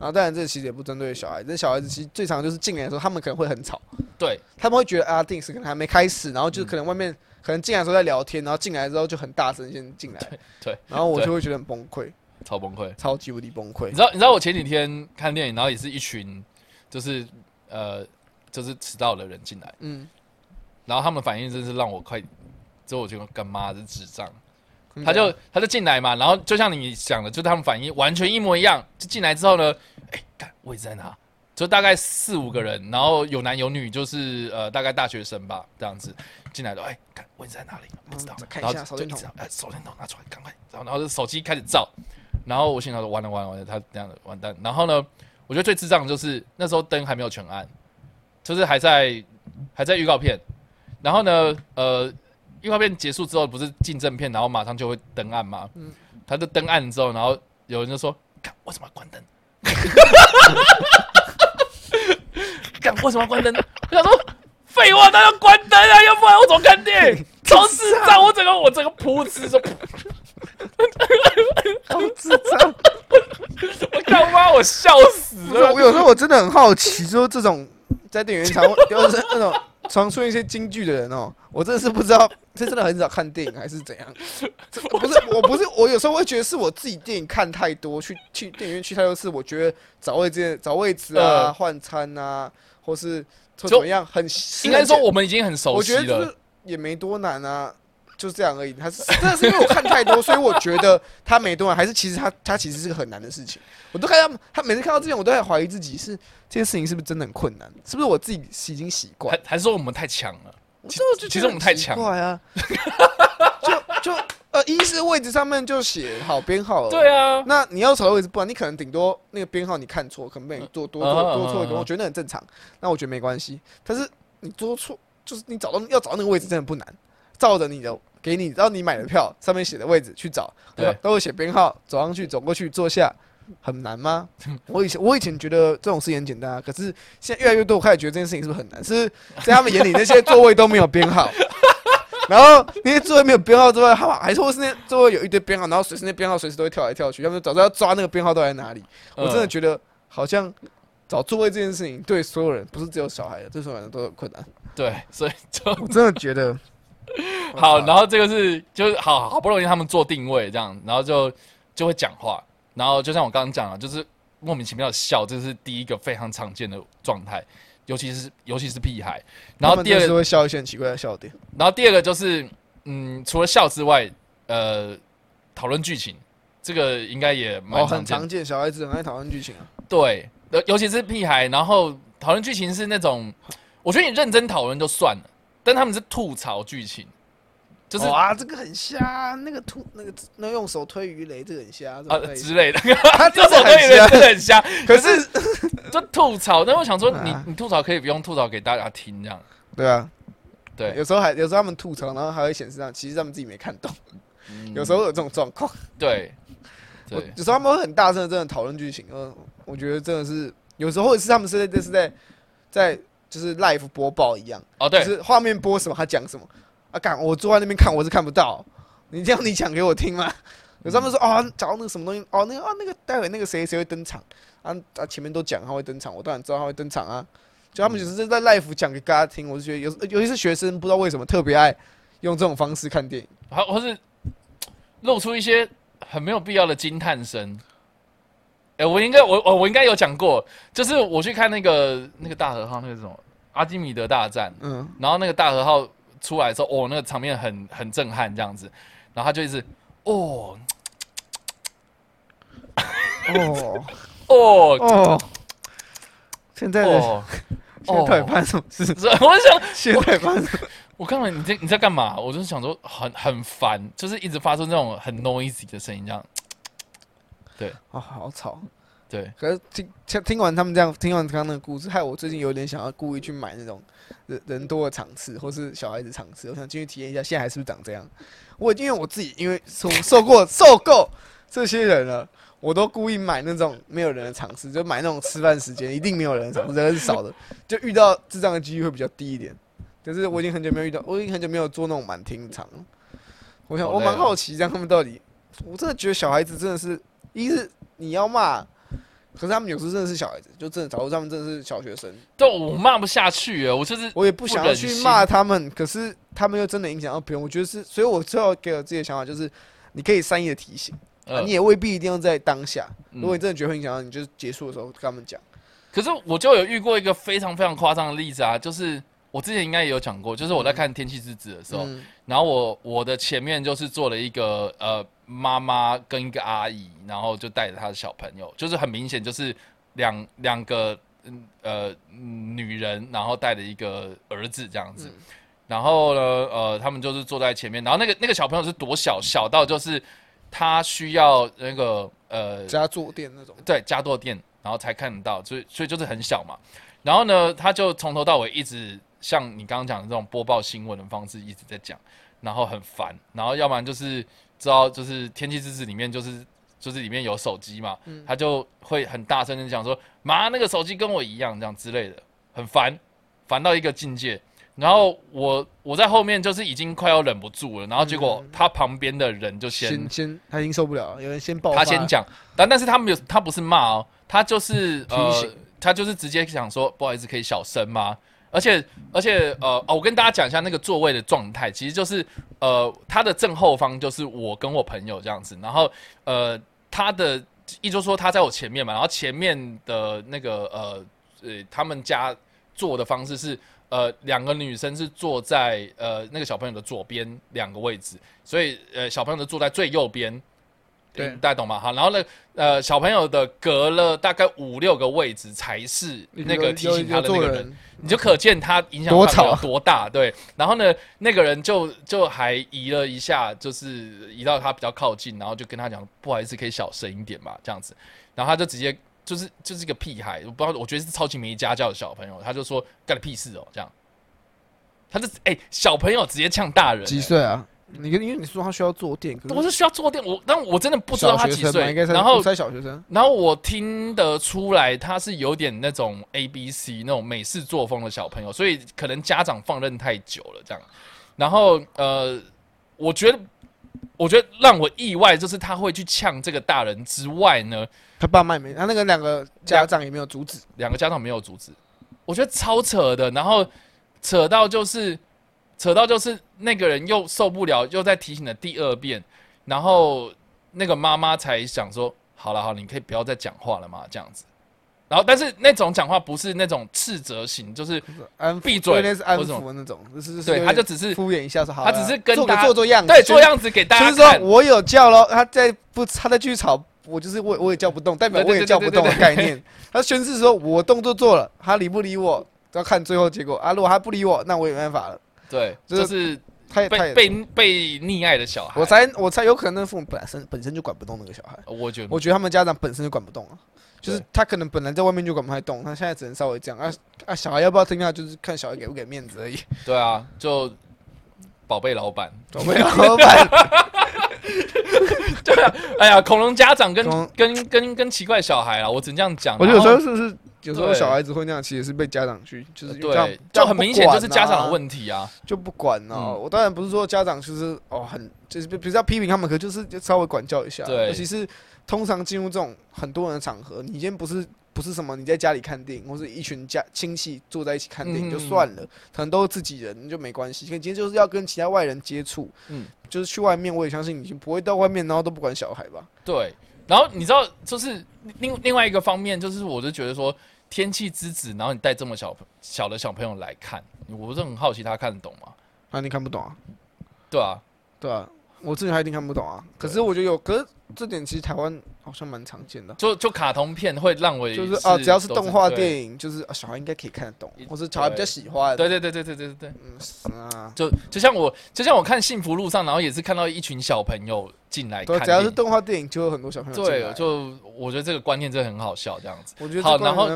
Speaker 2: 然后当然这其实也不针对小孩子，小孩子其实最常就是进来的时候，他们可能会很吵，
Speaker 1: 对
Speaker 2: 他们会觉得啊，电视可能还没开始，然后就可能外面。可能进来的时候在聊天，然后进来之后就很大声先进来，
Speaker 1: 对，
Speaker 2: 然后我就会觉得很崩溃，
Speaker 1: 超崩溃，
Speaker 2: 超级无敌崩溃。
Speaker 1: 你知道，你知道我前几天看电影，然后也是一群就是呃就是迟到的人进来，嗯，然后他们反应真是让我快，之后我就干妈是智障，他就他就进来嘛，然后就像你讲的，就他们反应完全一模一样，就进来之后呢，哎，看位置在哪？就大概四五个人，然后有男有女，就是呃大概大学生吧，这样子进来的。哎，看位置在哪里？不知道。
Speaker 2: 看一下手电筒。
Speaker 1: 哎，手电筒拿出来，赶快。然后，然后手机开始照。然后我心想说：完了，完了，完了，他这样的完蛋。然后呢，我觉得最智障就是那时候灯还没有全暗，就是还在还在预告片。然后呢，呃，预告片结束之后不是进正片，然后马上就会登岸嘛。嗯。他就登岸之后，然后有人就说：看为什么要关灯？干为什么要关灯？我想说，废话，那要关灯啊，要不然我怎么看电影？超智障！我整个我整个噗嗤说，
Speaker 2: 好智障！
Speaker 1: 我干妈，我笑死了。
Speaker 2: 我有时候我真的很好奇，说这种在电影院常有是那种常出一些京剧的人哦，我真的是不知道，这真的很少看电影还是怎样？不是，我不是，我有时候会觉得是我自己电影看太多，去去电影院去太多次，我觉得找位置、找位置啊，换餐啊。或是怎么样，很
Speaker 1: 应该说我们已经很熟悉
Speaker 2: 了，也没多难啊，就这样而已。他是真的是因为我看太多，所以我觉得他没多难，还是其实他他其实是个很难的事情。我都看他他每次看到这边，我都在怀疑自己是这件事情是不是真的很困难，是不是我自己已经习惯，
Speaker 1: 还还是说我们太强了？其实我们太强
Speaker 2: 啊，就就。呃，一是位置上面就写好编号了。
Speaker 1: 对啊，
Speaker 2: 那你要找的位置，不然你可能顶多那个编号你看错，可能被你做多多多错一个，我觉得很正常。那我觉得没关系。但是你多错，就是你找到要找到那个位置真的不难，照着你的给你，然后你买的票上面写的位置去找，对，都会写编号，走上去，走过去，坐下，很难吗？我以前我以前觉得这种事情很简单啊，可是现在越来越多，我开始觉得这件事情是不是很难？是在他们眼里那些座位都没有编号。然后那些座位没有编号之外，他还是会是那座位有一堆编号，然后随时那编号随时都会跳来跳去，要不早知道要抓那个编号都在哪里。我真的觉得好像找座位这件事情对所有人，不是只有小孩的，对所有人都有困难。
Speaker 1: 对，所以就
Speaker 2: 我真的觉得
Speaker 1: 好。然后这个是就是好好不容易他们做定位这样，然后就就会讲话，然后就像我刚刚讲了，就是莫名其妙的笑，这是第一个非常常见的状态。尤其是尤其是屁孩，然后第二个
Speaker 2: 会笑一些很奇怪的笑点，
Speaker 1: 然后第二个就是，嗯，除了笑之外，呃，讨论剧情，这个应该也蛮
Speaker 2: 很常见，小孩子很爱讨论剧情啊。
Speaker 1: 对，尤其是屁孩，然后讨论剧情是那种，我觉得你认真讨论就算了，但他们是吐槽剧情。就是
Speaker 2: 哇，这个很瞎，那个吐那个那用手推鱼雷，这个很瞎
Speaker 1: 啊之类的。他用手推鱼雷真的很瞎，可是 就吐槽。但我想说，你你吐槽可以不用吐槽给大家听，这样
Speaker 2: 对啊，
Speaker 1: 对。
Speaker 2: 有时候还有时候他们吐槽，然后还会显示上，其实他们自己没看懂。有时候有这种状况，
Speaker 1: 对对。
Speaker 2: 有时候他们会很大声的真的讨论剧情，嗯，我觉得真的是有时候是他们是在是在在就是 live 播报一样
Speaker 1: 哦，对，
Speaker 2: 是画面播什么他讲什么。啊，干！我坐在那边看，我是看不到。你这样，你讲给我听吗？有他们说啊，找到那个什么东西，哦，那个啊，那个待会那个谁谁会登场啊？啊，前面都讲他会登场，我当然知道他会登场啊。就他们只是在 live 讲给大家听，我就觉得有，尤其是学生，不知道为什么特别爱用这种方式看电影，
Speaker 1: 好，或是露出一些很没有必要的惊叹声。哎，我应该，我我我应该有讲过，就是我去看那个那个大和号那个什么？阿基米德大战，嗯，然后那个大和号。出来的时候，哦，那个场面很很震撼，这样子，然后他就一直，哦，
Speaker 2: 哦，
Speaker 1: 哦，
Speaker 2: 哦，现在哦，现在发生什么事？
Speaker 1: 我想，
Speaker 2: 现在发生，
Speaker 1: 我刚才你在你在干嘛？我就是想说，很很烦，就是一直发出那种很 noisy 的声音，这样，对，
Speaker 2: 啊，好吵，
Speaker 1: 对，
Speaker 2: 可是听听听完他们这样，听完刚刚那个故事，害我最近有点想要故意去买那种人人多的场次，或是小孩子场次，我想进去体验一下，现在还是不是长这样？我因为我自己因为受受过受够这些人了，我都故意买那种没有人的场次，就买那种吃饭时间一定没有人的场次，人是少的，就遇到智障的几率会比较低一点。可是我已经很久没有遇到，我已经很久没有做那种满厅场了。我想，我蛮好奇，这样他们到底，我真的觉得小孩子真的是，一是你要骂，可是他们有时候真的是小孩子，就真的假如他们真的是小学生，
Speaker 1: 但我骂不下去啊，我就是
Speaker 2: 我也不想要去骂他们，可是他们又真的影响到别人，我觉得是，所以我最后给我自己的想法就是，你可以善意的提醒，啊，你也未必一定要在当下，如果你真的觉得会影响到，你就结束的时候跟他们讲。
Speaker 1: 可是我就有遇过一个非常非常夸张的例子啊，就是。我之前应该也有讲过，就是我在看《天气之子》的时候，然后我我的前面就是坐了一个呃妈妈跟一个阿姨，然后就带着她的小朋友，就是很明显就是两两个呃女人，然后带着一个儿子这样子，然后呢呃他们就是坐在前面，然后那个那个小朋友是多小，小到就是他需要那个呃
Speaker 2: 加坐垫那种，
Speaker 1: 对加坐垫，然后才看得到，所以所以就是很小嘛，然后呢他就从头到尾一直。像你刚刚讲的这种播报新闻的方式一直在讲，然后很烦，然后要不然就是知道就是天气之子里面就是就是里面有手机嘛，他就会很大声的讲说妈那个手机跟我一样这样之类的，很烦，烦到一个境界。然后我我在后面就是已经快要忍不住了，然后结果他旁边的人就先
Speaker 2: 先他已经受不了，有人先爆
Speaker 1: 他先讲，但但是他没有他不是骂哦，他就是呃他就是直接想说不好意思可以小声吗？而且而且呃哦，我跟大家讲一下那个座位的状态，其实就是呃，他的正后方就是我跟我朋友这样子，然后呃，他的意思说他在我前面嘛，然后前面的那个呃呃，他们家坐的方式是呃，两个女生是坐在呃那个小朋友的左边两个位置，所以呃小朋友的坐在最右边。
Speaker 2: 对，
Speaker 1: 大家懂吗？好，然后呢，呃，小朋友的隔了大概五六个位置才是那个提醒他的那个人，你就可见他影响力有多大。对，然后呢，那个人就就还移了一下，就是移到他比较靠近，然后就跟他讲，不好意思，可以小声一点嘛，这样子。然后他就直接就是就是一个屁孩，我不知道，我觉得是超级没家教的小朋友，他就说干了屁事哦，这样。他就哎，小朋友直接呛大人，
Speaker 2: 几岁啊？你因为你说他需要坐垫，
Speaker 1: 我是需要坐垫，我但我真的不知道他几岁。然后
Speaker 2: 在小学生，
Speaker 1: 然后我听得出来他是有点那种 A B C 那种美式作风的小朋友，所以可能家长放任太久了这样。然后呃，我觉得我觉得让我意外就是他会去呛这个大人之外呢，
Speaker 2: 他爸妈没，他那个两个家长也没有阻止，
Speaker 1: 两个家长没有阻止，我觉得超扯的。然后扯到就是。扯到就是那个人又受不了，又在提醒了第二遍，然后那个妈妈才想说：“好了好了，你可以不要再讲话了嘛，这样子。”然后，但是那种讲话不是那种斥责型，就是
Speaker 2: 安
Speaker 1: 闭嘴，
Speaker 2: 那是安抚那种，就是
Speaker 1: 对，他就只是
Speaker 2: 敷衍一下说：“好。”
Speaker 1: 他只是跟
Speaker 2: 做做做样子，
Speaker 1: 对，做样子给大家。
Speaker 2: 就是说我有叫咯，他在不，他在继续吵，我就是我我也叫不动，代表我也叫不动的概念。他宣誓说：“我动作做了，他理不理我，要看最后结果啊！如果他不理我，那我也没办法了。”
Speaker 1: 对，就是被被被溺爱的小孩。
Speaker 2: 我猜我猜有可能父母本身本身就管不动那个小孩。
Speaker 1: 我觉得，
Speaker 2: 我觉得他们家长本身就管不动啊，就是他可能本来在外面就管不太动，他现在只能稍微这样啊啊！小孩要不要听啊，就是看小孩给不给面子而已。
Speaker 1: 对啊，就宝贝老板，
Speaker 2: 宝贝老板。
Speaker 1: 对啊，哎呀，恐龙家长跟跟跟跟奇怪小孩啊，我只能这样讲。
Speaker 2: 我有时候是不是？有时候小孩子会那样，其实是被家长去，就是
Speaker 1: 对，就很明显就是家长的问题啊，
Speaker 2: 就不管哦。我当然不是说家长就是哦很就是比较批评他们，可就是稍微管教一下。
Speaker 1: 对，
Speaker 2: 尤其是通常进入这种很多人的场合，你今天不是不是什么你在家里看电影，或是一群家亲戚坐在一起看电影就算了，可能都是自己人就没关系。可今天就是要跟其他外人接触，嗯，就是去外面，我也相信你不会到外面然后都不管小孩吧？
Speaker 1: 对。然后你知道，就是另另外一个方面，就是我就觉得说，天气之子，然后你带这么小小的小朋友来看，我不是很好奇他看得懂吗？
Speaker 2: 啊，你看不懂啊？
Speaker 1: 对啊，
Speaker 2: 对啊，我自己还一定看不懂啊。可是我觉得有，可是这点其实台湾好像蛮常见的。
Speaker 1: 就就卡通片会让我
Speaker 2: 就是啊，只要是动画
Speaker 1: 影，
Speaker 2: 电影，就是小孩应该可以看得懂，或是小孩比较喜欢。
Speaker 1: 对对对对对对对，
Speaker 2: 嗯啊，
Speaker 1: 就就像我就像我看《幸福路上》，然后也是看到一群小朋友进来看，
Speaker 2: 只要是动画电影，就有很多小朋友
Speaker 1: 对，就我觉得这个观念真的很好笑，这样子。
Speaker 2: 我觉得
Speaker 1: 好，然后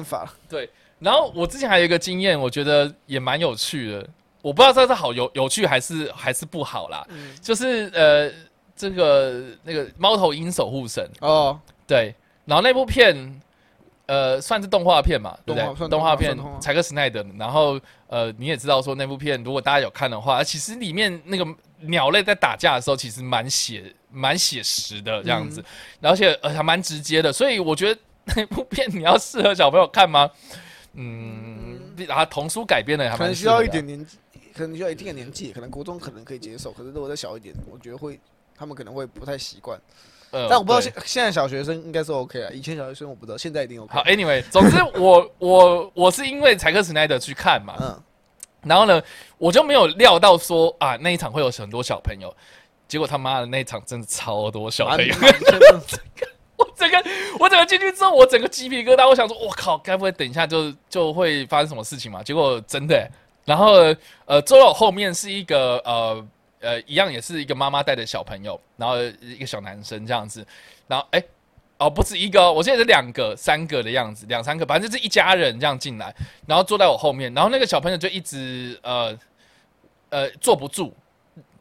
Speaker 1: 对，然后我之前还有一个经验，我觉得也蛮有趣的。我不知道这是好有有趣还是还是不好啦。就是呃，这个那个猫头鹰守护神哦，对，然后那部片呃算是动画片嘛，对不对？动画片，柴克斯奈德。然后呃，你也知道说那部片，如果大家有看的话，其实里面那个鸟类在打架的时候，其实蛮写蛮写实的这样子，而且呃还蛮直接的。所以我觉得那部片你要适合小朋友看吗？嗯，啊，童书改编的还蛮可能
Speaker 2: 需要一点年纪。可能需要一定的年纪，可能国中可能可以接受，可是如果再小一点，我觉得会，他们可能会不太习惯。呃，但我不知道现现在小学生应该是 OK 啊，以前小学生我不知道，现在一定 OK。
Speaker 1: 好，Anyway，总之我我我是因为柴克斯奈德去看嘛，嗯，然后呢，我就没有料到说啊那一场会有很多小朋友，结果他妈的那一场真的超多小朋友，我整个我整个进去之后，我整个鸡皮疙瘩，我想说，我靠，该不会等一下就就会发生什么事情嘛？结果真的。然后，呃，坐到后面是一个，呃，呃，一样也是一个妈妈带的小朋友，然后一个小男生这样子，然后，哎，哦，不止一个，我记得是两个、三个的样子，两三个，反正就是一家人这样进来，然后坐在我后面，然后那个小朋友就一直，呃，呃，坐不住，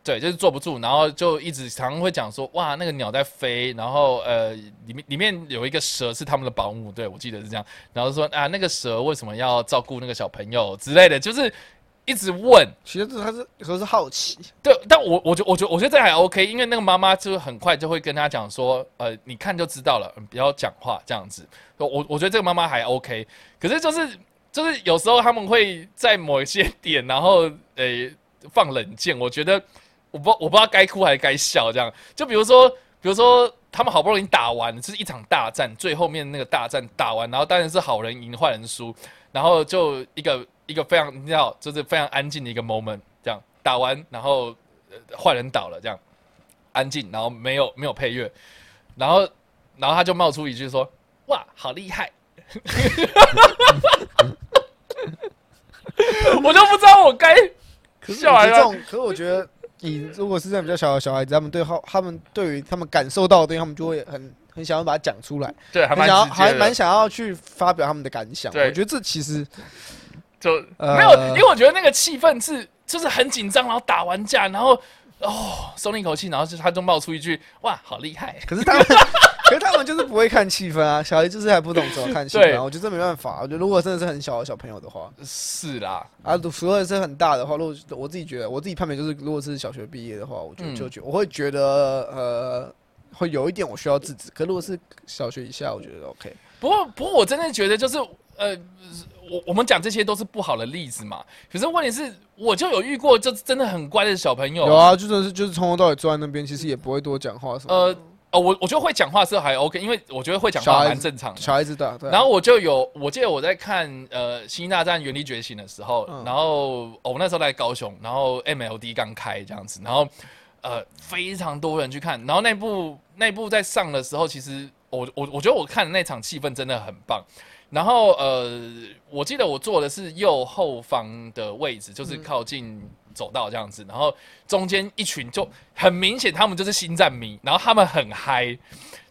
Speaker 1: 对，就是坐不住，然后就一直常常会讲说，哇，那个鸟在飞，然后，呃，里面里面有一个蛇是他们的保姆，对我记得是这样，然后说啊，那个蛇为什么要照顾那个小朋友之类的，就是。一直问，
Speaker 2: 其实这他是有时候是好奇，
Speaker 1: 对，但我我觉我觉我觉得这还 OK，因为那个妈妈就很快就会跟他讲说，呃，你看就知道了，不要讲话这样子。我我觉得这个妈妈还 OK，可是就是就是有时候他们会在某一些点，然后呃放冷箭。我觉得我不我不知道该哭还是该笑这样。就比如说比如说他们好不容易打完，这是一场大战，最后面那个大战打完，然后当然是好人赢，坏人输，然后就一个。一个非常你知道，就是非常安静的一个 moment，这样打完，然后坏人倒了，这样安静，然后没有没有配乐，然后然后他就冒出一句说：“哇，好厉害！” 我就不知道我该笑
Speaker 2: 还是这种。可是我觉得，你如果是这样比较小的小孩子，他们对好，他们对于他们感受到的东西，他们就会很很想要把它讲出来，
Speaker 1: 对，还蛮
Speaker 2: 想要还蛮想要去发表他们的感想。我觉得这其实。
Speaker 1: 就没有，因为我觉得那个气氛是就是很紧张，然后打完架，然后哦松了一口气，然后就他就冒出一句哇好厉害。
Speaker 2: 可是他们，可是他们就是不会看气氛啊，小孩就是还不懂怎么看气氛。我觉得这没办法，我觉得如果真的是很小的小朋友的话，
Speaker 1: 是啦
Speaker 2: 啊，如果是很大的话，如果我自己觉得，我自己判别就是，如果是小学毕业的话，我觉得就觉我会觉得呃会有一点我需要制止。可如果是小学以下，我觉得 OK。
Speaker 1: 不过不过我真的觉得就是呃。我我们讲这些都是不好的例子嘛，可是问题是，我就有遇过，就真的很乖的小朋友。
Speaker 2: 有啊，就是就是从头到尾坐在那边，其实也不会多讲话什么。呃，
Speaker 1: 哦，我我觉得会讲话是还 OK，因为我觉得会讲话蛮正常的。
Speaker 2: 小孩子的。
Speaker 1: 然后我就有，我记得我在看呃《星大战：原力觉醒》的时候，然后我那时候在高雄，然后 MLD 刚开这样子，然后呃非常多人去看，然后那部那部在上的时候，其实我我我觉得我看的那场气氛真的很棒。然后呃，我记得我坐的是右后方的位置，就是靠近走道这样子。然后中间一群就很明显，他们就是星战迷，然后他们很嗨，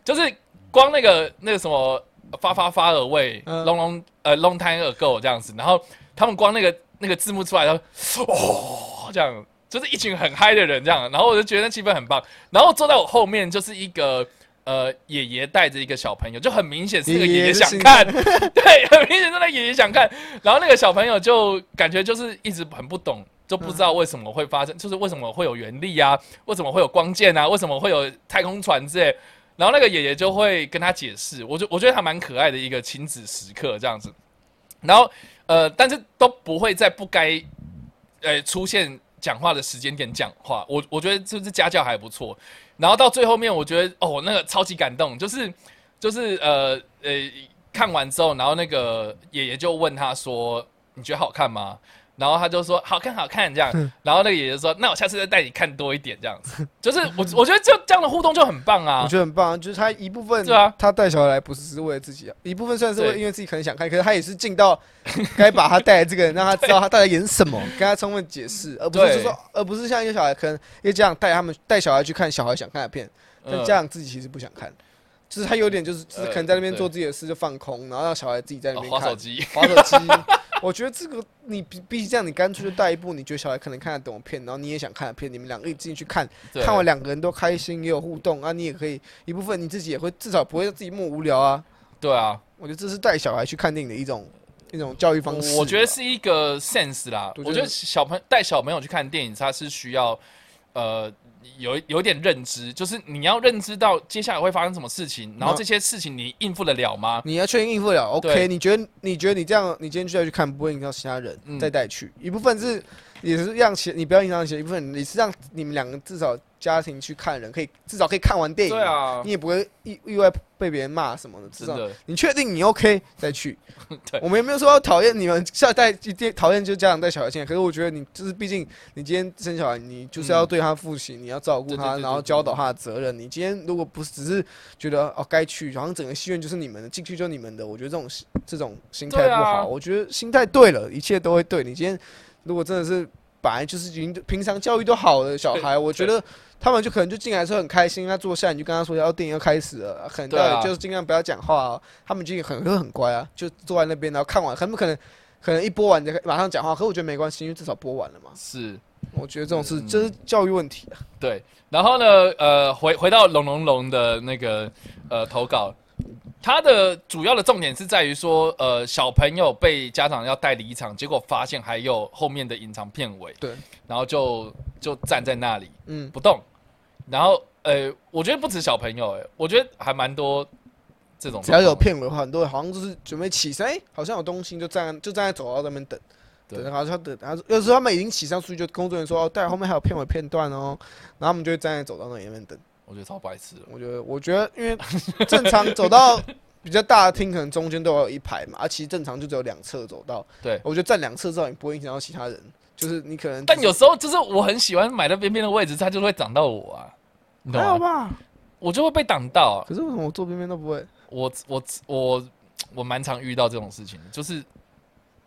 Speaker 1: 就是光那个那个什么发发发而位，long long 呃 long time ago 这样子。然后他们光那个那个字幕出来，然后哦这样，就是一群很嗨的人这样。然后我就觉得那气氛很棒。然后坐在我后面就是一个。呃，爷爷带着一个小朋友，就很明显是那个爷爷想看，对，很明显是那爷爷想看。然后那个小朋友就感觉就是一直很不懂，就不知道为什么会发生，就是为什么会有原力啊，为什么会有光剑啊，为什么会有太空船之类。然后那个爷爷就会跟他解释，我就我觉得还蛮可爱的一个亲子时刻这样子。然后呃，但是都不会在不该呃出现讲话的时间点讲话。我我觉得就是家教还不错。然后到最后面，我觉得哦，那个超级感动，就是就是呃呃，看完之后，然后那个爷爷就问他说：“你觉得好看吗？”然后他就说好看好看这样，然后那个爷爷说那我下次再带你看多一点这样子，就是我我觉得就这样的互动就很棒啊。
Speaker 2: 我，觉得很棒，就是他一部分，
Speaker 1: 对啊。
Speaker 2: 他带小孩来不是只是为了自己啊，一部分虽然是为因为自己可能想看，可是他也是尽到 该把他带来这个人，让他知道他带来演什么，跟他充分解释，而不是
Speaker 1: 对
Speaker 2: 就说，而不是像一些小孩可能因为家长带他们带小孩去看小孩想看的片，但
Speaker 1: 嗯
Speaker 2: 家长自己其实不想看，就是他有点就是就是可能在那边做自己的事就放空，然后让小孩自己在那
Speaker 1: 哦
Speaker 2: 边看
Speaker 1: 滑手机，
Speaker 2: 滑手机。我觉得这个你比比起这样，你干脆就带一部你觉得小孩可能看得懂的片，然后你也想看的片，你们两个一起进去看，看完两个人都开心，也有互动啊，你也可以一部分你自己也会至少不会自己莫无聊啊。
Speaker 1: 对啊，
Speaker 2: 我觉得这是带小孩去看电影的一种一种教育方式。
Speaker 1: 我觉得是一个 sense 啦。
Speaker 2: 我觉得
Speaker 1: 我觉得小朋带小朋友去看电影，他是需要呃有有点认知，就是你要认知到接下来会发生什么事情，然后
Speaker 2: 嗯
Speaker 1: 这些事情你应付得了吗？
Speaker 2: 你要确定应付得了，OK？你觉得你觉得你这样，你今天就要去看，不会影响到其他人，
Speaker 1: 嗯
Speaker 2: 再带去。一部分是也是让其你不要影响其他，一部分你是让你们两个至少家庭去看人，可以至少可以看完电影。
Speaker 1: 对，啊
Speaker 2: 你，也不会意意外被别人骂什么的，至少
Speaker 1: 真的
Speaker 2: 你确定你 OK 再去。
Speaker 1: 对
Speaker 2: 我们也没有说要讨厌你们下带一定讨厌就家长带小孩进来，可是我觉得你就是毕竟你今天生小孩，你就是要对他负起，你要照顾他，
Speaker 1: 对对对对
Speaker 2: 然后教导他的责任。你今天如果不是只是觉得哦该去，好像整个戏院就是你们的，进去就是你们的，我觉得这种这种心态
Speaker 1: 对啊
Speaker 2: 不好。我觉得心态对了，一切都会对。你今天如果真的是本来就是已经平常教育都好的小孩，我觉得他们就可能就进来的时候很开心，他坐下你就跟他说要电影要开始了，可能
Speaker 1: 对啊
Speaker 2: 就是尽量不要讲话、哦，他们就很会很乖啊，就坐在那边，然后看完，他们可能可能一播完就马上讲话，可我觉得没关系，因为至少播完了嘛。
Speaker 1: 是。
Speaker 2: 我觉得这种事
Speaker 1: 嗯
Speaker 2: 这是教育问题啊。
Speaker 1: 对，然后呢，呃，回回到龙龙龙的那个呃投稿，它的主要的重点是在于说，呃，小朋友被家长要带离场，结果发现还有后面的隐藏片尾，
Speaker 2: 对，
Speaker 1: 然后就就站在那里
Speaker 2: 嗯，
Speaker 1: 不动，然后呃，我觉得不止小朋友，哎，我觉得还蛮多这种，
Speaker 2: 只要有片尾的话，很多人好像就是准备起身，哎、好像有东西就站就站在走道那边等。
Speaker 1: 对
Speaker 2: 等，好像等，然后有时候他们已经起上出去，就工作人员说哦，待会后面还有片尾片段哦，然后他们就会站在走道那里面等。
Speaker 1: 我觉得超白痴的，
Speaker 2: 我觉得，我觉得，因为正常走到比较大的厅，可能中间都有一排嘛，啊、其实正常就只有两侧走道。
Speaker 1: 对
Speaker 2: 我觉得站两侧之后，你不会影响到其他人，就是你可能。
Speaker 1: 但有时候就是我很喜欢买到边边的位置，它就会挡到我啊，你懂
Speaker 2: 还好
Speaker 1: 吗？
Speaker 2: 吧？
Speaker 1: 我就会被挡到啊。
Speaker 2: 可是为什么我坐边边都不会？
Speaker 1: 我我我我蛮常遇到这种事情的，就是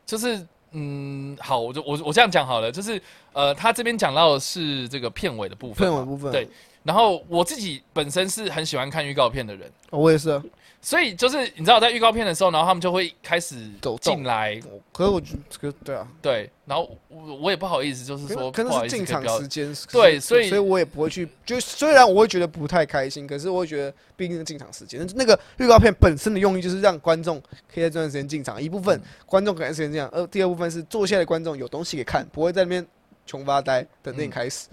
Speaker 1: 就是嗯，好，我就我我这样讲好了，就是呃，他这边讲到的是这个片尾的部分嘛，
Speaker 2: 片尾部分
Speaker 1: 对。然后我自己本身是很喜欢看预告片的人，
Speaker 2: 哦我也是啊。
Speaker 1: 所以就是你知道，在预告片的时候，然后他们就会开始
Speaker 2: 走
Speaker 1: 进来，
Speaker 2: 可是我觉得这个对啊，
Speaker 1: 对，然后我我也不好意思，就是说
Speaker 2: 可能是进场时间，
Speaker 1: 对所以
Speaker 2: 所以我也不会去。就虽然我会觉得不太开心，可是我会觉得毕竟是进场时间。那个预告片本身的用意就是让观众可以在这段时间进场，一部分观众可能时间这样，而第二部分是坐下来的观众有东西给看，不会在那边穷发呆等电影开始。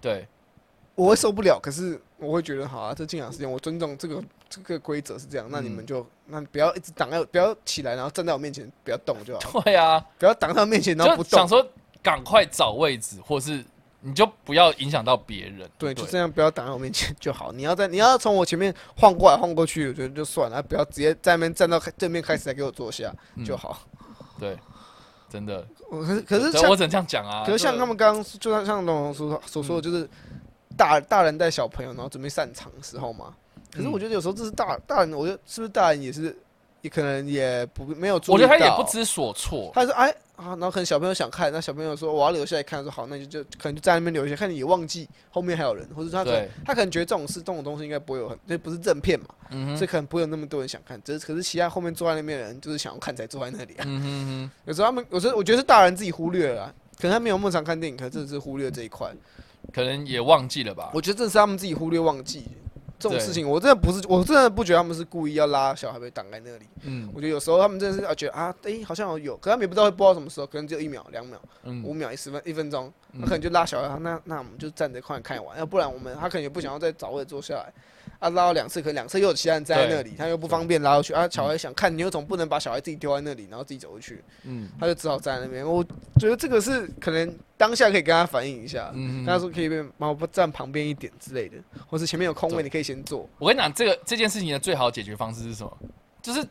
Speaker 1: 对
Speaker 2: 我会受不了，可是我会觉得好啊，这进场时间我尊重这个这个规则是这样，那你们就那不要一直挡在，不要起来，然后站在我面前，不要动就好，
Speaker 1: 对啊，
Speaker 2: 不要挡在我面前，然后不动。
Speaker 1: 想说赶快找位置，或是你就不要影响到别人，
Speaker 2: 对，就这样，不要挡在我面前就好。你要在，你要从我前面晃过来晃过去，我觉得就算了，不要直接在那边站到正面开始来给我坐下
Speaker 1: 嗯
Speaker 2: 就好。
Speaker 1: 对，真的。
Speaker 2: 我可是可是像
Speaker 1: 我只能这样讲啊。
Speaker 2: 可是像他们刚刚就像像龙龙所所说的，就是大大人带小朋友，然后准备散场的时候嘛。可是我觉得有时候这是大大人，我觉得是不是大人也是也可能也不没有注意
Speaker 1: 我觉得他也不知所措。
Speaker 2: 他说：“哎啊，然后可能小朋友想看，那小朋友说我要留下来看，说好，那你就就可能就在那边留下，看你也忘记后面还有人，或者他可他可能觉得这种事这种东西应该不会有很，那不是正片嘛，所以可能不会有那么多人想看。只是可是其他后面坐在那边的人就是想要看才坐在那里啊。
Speaker 1: 嗯哼哼，
Speaker 2: 有时候他们有时候我觉得是大人自己忽略了，可能他没有那么常看电影，可能真的是忽略这一块。
Speaker 1: 可能也忘记了吧。
Speaker 2: 我觉得这是他们自己忽略忘记这种事情，我真的不是，我真的不觉得他们是故意要拉小孩被挡在那里。
Speaker 1: 嗯。
Speaker 2: 我觉得有时候他们真的是啊，觉得啊，诶，好像有，可他们也不知道会播到什么时候，可能只有一秒、两秒、五
Speaker 1: 嗯，
Speaker 2: 秒、一十分、一分钟，
Speaker 1: 嗯。
Speaker 2: 他可能就拉小孩，那那我们就站着快点看完，要不然我们他可能也不想要再找位坐下来，啊，拉到两次，可能两次又有其他人站在那里，他又不方便拉过去，啊，小孩想看，你又总不能把小孩自己丢在那里，然后自己走过去，
Speaker 1: 嗯
Speaker 2: 他就只好站在那边。我觉得这个是可能当下可以跟他反映一下，
Speaker 1: 嗯
Speaker 2: 跟他说可以帮我站旁边一点之类的，或是前面有空位，你可以先坐。
Speaker 1: 我跟你讲，这个这件事情的最好解决方式是什么？就是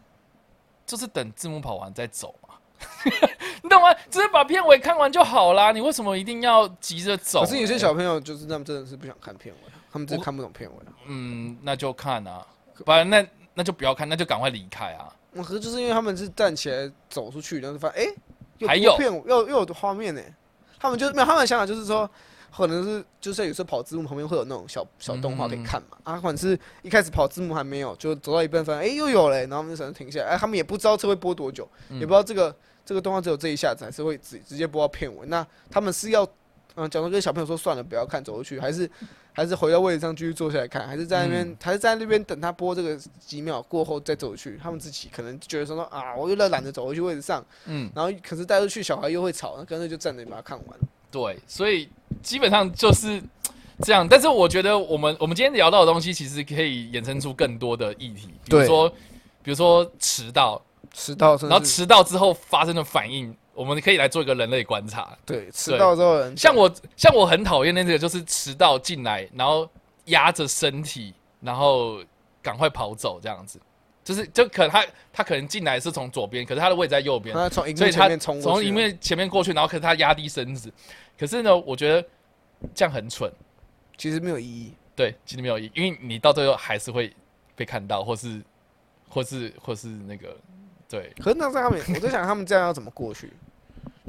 Speaker 1: 就是等字幕跑完再走嘛。你懂懂吗？只是把片尾看完就好啦，你为什么一定要急着走？
Speaker 2: 可是有些小朋友就是他们真的是不想看片尾，他们真的看不懂片尾。
Speaker 1: 嗯，那就看啊，不然那那就不要看，那就赶快离开啊。
Speaker 2: 可是就是因为他们是站起来走出去，然后发现哎，
Speaker 1: 还有
Speaker 2: 片又又有画面呢。他们就没有他们的想法，就是说。可能是就是有时候跑字幕旁边会有那种小小动画可以看嘛啊，或者是一开始跑字幕还没有，就走到一半发现哎又有嘞，然后我们就只能停下来。哎，他们也不知道这会播多久，也不知道这个这个动画只有这一下子，还是会直直接播到片尾。那他们是要嗯，假如跟小朋友说算了，不要看，走过去，还是还是回到位置上继续坐下来看，还是在那边还是在那边等他播这个几秒过后再走去？他们自己可能觉得说啊，我有点懒得走回去位置上，嗯，然后可是带出去小孩又会吵，那干脆就站着把它看完。
Speaker 1: 对，所以基本上就是这样。但是我觉得，我们我们今天聊到的东西，其实可以衍生出更多的议题，比如说，比如说迟到，
Speaker 2: 迟到，
Speaker 1: 然后迟到之后发生的反应，我们可以来做一个人类观察。
Speaker 2: 对，迟到之后，
Speaker 1: 像我，像我很讨厌那个，就是迟到进来，然后压着身体，然后赶快跑走这样子。就是，就可能他他可能进来是从左边，可是他的位置在右边，
Speaker 2: 所
Speaker 1: 以他
Speaker 2: 从
Speaker 1: 迎面前面过去，然后可是他压低身子，可是呢，我觉得这样很蠢，
Speaker 2: 其实没有意义。
Speaker 1: 对，其实没有意义，因为你到最后还是会被看到，或是或是或是那个对。
Speaker 2: 可是那在他们，我在想他们这样要怎么过去？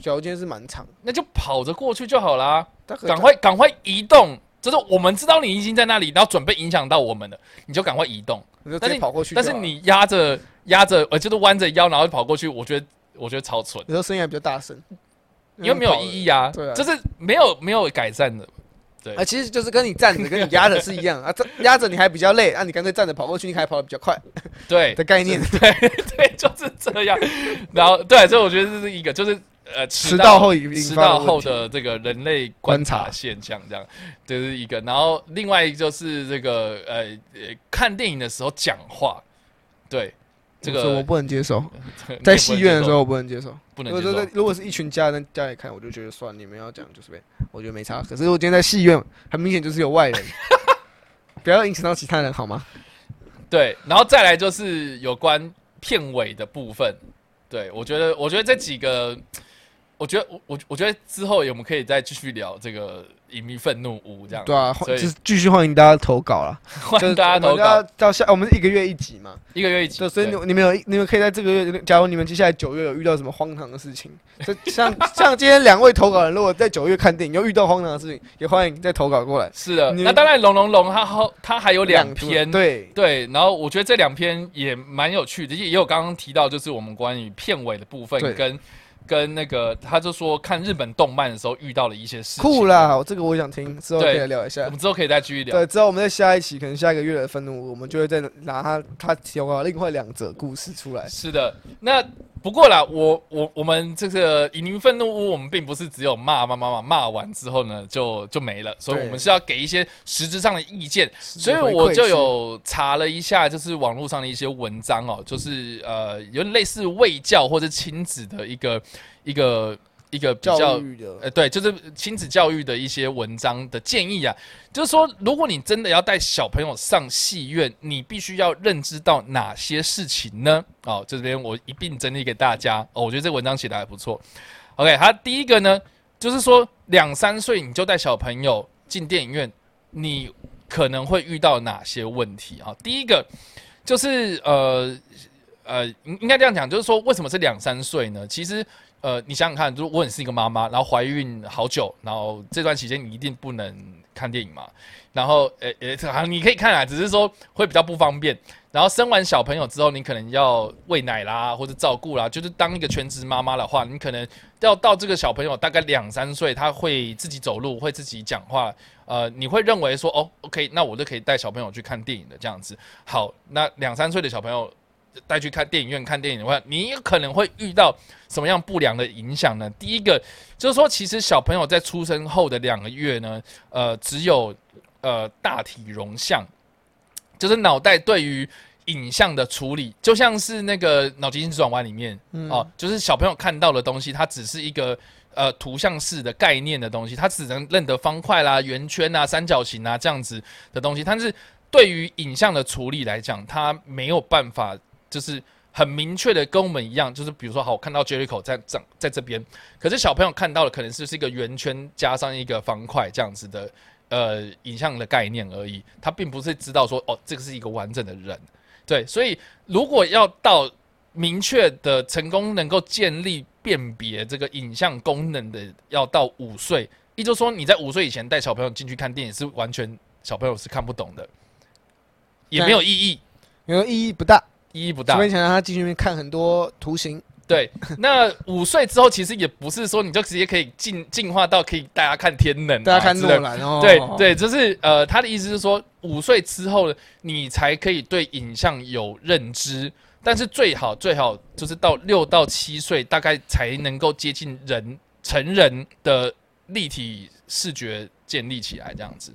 Speaker 2: 条件是蛮长，
Speaker 1: 那就跑着过去就好啦，赶快赶快移动。就是我们知道你已经在那里，然后准备影响到我们了，你就赶快移动。
Speaker 2: 但是跑过去，
Speaker 1: 但是你压着压着，呃，就是弯着腰，然后跑过去。我觉得我觉得超蠢。
Speaker 2: 你说声音还比较大声，
Speaker 1: 因为没有意义啊。对啊，就是没有没有改善的。对，
Speaker 2: 啊，其实就是跟你站着跟你压着是一样啊。这压着你还比较累，啊，你干脆站着跑过去，你还跑得比较快。
Speaker 1: 对
Speaker 2: 的概念，
Speaker 1: 对对，就是这样。然后对，所以我觉得这是一个就是。呃，
Speaker 2: 迟到后
Speaker 1: 迟到后的这个人类观察现象，这样这是一个。然后另外一个就是这个呃呃，看电影的时候讲话，对这个
Speaker 2: 我不能接受。在戏院的时候我不能接受，
Speaker 1: 不能接受。
Speaker 2: 如果是一群家人家里看，我就觉得算你们要讲就是呗，我觉得没差。可是我今天在戏院，很明显就是有外人，不要影响到其他人好吗？
Speaker 1: 对，然后再来就是有关片尾的部分。对我觉得，我觉得这几个。我觉得我我我觉得之后我们可以再继续聊这个隐秘愤怒屋这样。
Speaker 2: 对啊，就是继续欢迎大家投稿了，
Speaker 1: 欢迎大家投稿。
Speaker 2: 到下我们是一个月一集嘛，
Speaker 1: 一个月一集。
Speaker 2: 所以你你们有你们可以在这个月，假如你们接下来九月有遇到什么荒唐的事情，像 像今天两位投稿人，如果在九月看电影又遇到荒唐的事情，也欢迎再投稿过来。
Speaker 1: 是的，那当然龙龙龙他后他还有两篇，
Speaker 2: 对
Speaker 1: 对，然后我觉得这两篇也蛮有趣的，也也有刚刚提到就是我们关于片尾的部分跟。跟那个，他就说看日本动漫的时候遇到了一些事情。
Speaker 2: 酷啦，这个我想听，之后可以聊一下。
Speaker 1: 我们之后可以再继续聊。
Speaker 2: 对，之后我们在下一期，可能下一个月的愤怒，我们就会再拿他他提供另外两则故事出来。
Speaker 1: 是的，那。不过啦，我我我们这个以宁愤怒屋，我们并不是只有骂骂骂骂骂完之后呢，就就没了，所以我们是要给一些实质上的意见。所以我就有查了一下，就是网络上的一些文章哦，就是呃，有点类似卫教或者亲子的一个一个。一个比较呃，对，就是亲子教育的一些文章的建议啊，就是说，如果你真的要带小朋友上戏院，你必须要认知到哪些事情呢？哦，这边我一并整理给大家哦，我觉得这文章写的还不错。OK，他第一个呢，就是说两三岁你就带小朋友进电影院，你可能会遇到哪些问题啊？第一个就是呃呃，应应该这样讲，就是说为什么是两三岁呢？其实。呃，你想想看，如果你是一个妈妈，然后怀孕好久，然后这段期间你一定不能看电影嘛？然后，呃呃，好，你可以看啊，只是说会比较不方便。然后生完小朋友之后，你可能要喂奶啦，或者照顾啦，就是当一个全职妈妈的话，你可能要到这个小朋友大概两三岁，他会自己走路，会自己讲话，呃，你会认为说，哦，OK，那我就可以带小朋友去看电影的这样子。好，那两三岁的小朋友。带去看电影院看电影的话，你有可能会遇到什么样不良的影响呢？第一个就是说，其实小朋友在出生后的两个月呢，呃，只有呃大体容像，就是脑袋对于影像的处理，就像是那个脑筋急转弯里面哦，就是小朋友看到的东西，它只是一个呃图像式的概念的东西，它只能认得方块啦、圆圈啊、三角形啊这样子的东西，但是对于影像的处理来讲，它没有办法。就是很明确的跟我们一样，就是比如说，好，我看到 Jericho 在这在这边，可是小朋友看到的可能是是一个圆圈加上一个方块这样子的呃影像的概念而已，他并不是知道说哦，这个是一个完整的人。对，所以如果要到明确的成功能够建立辨别这个影像功能的，要到五岁，也就是说你在五岁以前带小朋友进去看电影是完全小朋友是看不懂的，也没有意义，
Speaker 2: 因为意义不大，
Speaker 1: 意义不大。
Speaker 2: 除非想让他进去看很多图形。
Speaker 1: 对，那五岁之后其实也不是说你就直接可以进进化到可以大家看天能，
Speaker 2: 大家看诺兰哦。
Speaker 1: 对对，就是呃，他的意思是说五岁之后你才可以对影像有认知，但是最好最好就是到六到七岁大概才能够接近人成人的立体视觉建立起来这样子。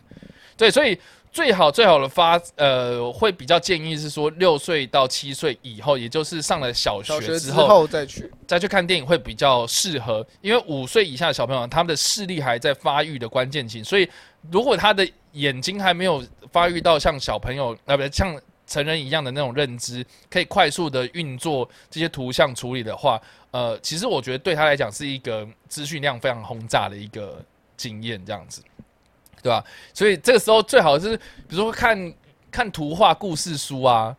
Speaker 1: 对，所以。最好最好的发呃，会比较建议是说六岁到七岁以后，也就是上了小学之后
Speaker 2: 再去
Speaker 1: 再去看电影会比较适合，因为五岁以下的小朋友他们的视力还在发育的关键期，所以如果他的眼睛还没有发育到像小朋友啊不像成人一样的那种认知，可以快速的运作这些图像处理的话，呃，其实我觉得对他来讲是一个资讯量非常轰炸的一个经验，这样子。对吧？所以这个时候最好是，比如说看看图画故事书啊，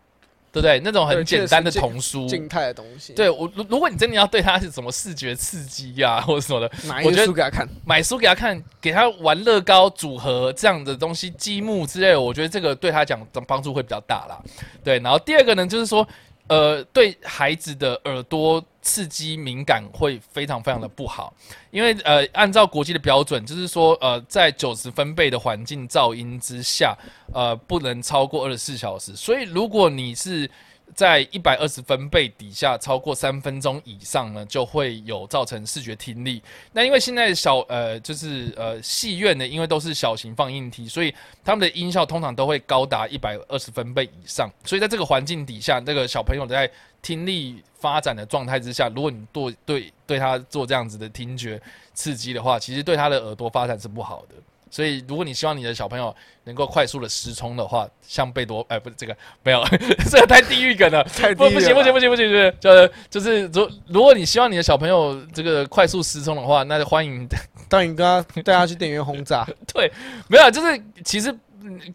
Speaker 1: 对不对？那种很简单的童书，
Speaker 2: 静态的东西。
Speaker 1: 对我，如如果你真的要对他是什么视觉刺激呀，或者什么的，
Speaker 2: 买一书给他看，
Speaker 1: 买书给他看，给他玩乐高组合这样的东西，积木之类的，我觉得这个对他讲帮助会比较大啦。对，然后第二个呢，就是说。呃，对孩子的耳朵刺激敏感会非常非常的不好，因为呃，按照国际的标准，就是说呃，在九十分贝的环境噪音之下，呃，不能超过二十四小时。所以如果你是在一百二十分贝底下超过三分钟以上呢，就会有造成视觉听力。那因为现在小呃就是呃戏院呢，因为都是小型放映厅，所以他们的音效通常都会高达一百二十分贝以上。所以在这个环境底下，这个小朋友在听力发展的状态之下，如果你对对对他做这样子的听觉刺激的话，其实对他的耳朵发展是不好的。所以，如果你希望你的小朋友能够快速的失聪的话，像贝多，哎，不是这个，没有，这个太地狱梗了，
Speaker 2: 太不
Speaker 1: 不行不行不行不行，就是就是如如果你希望你的小朋友这个快速失聪的话，那就欢迎，
Speaker 2: 欢迎他带他去电影院轰炸。
Speaker 1: 对，没有，就是其实。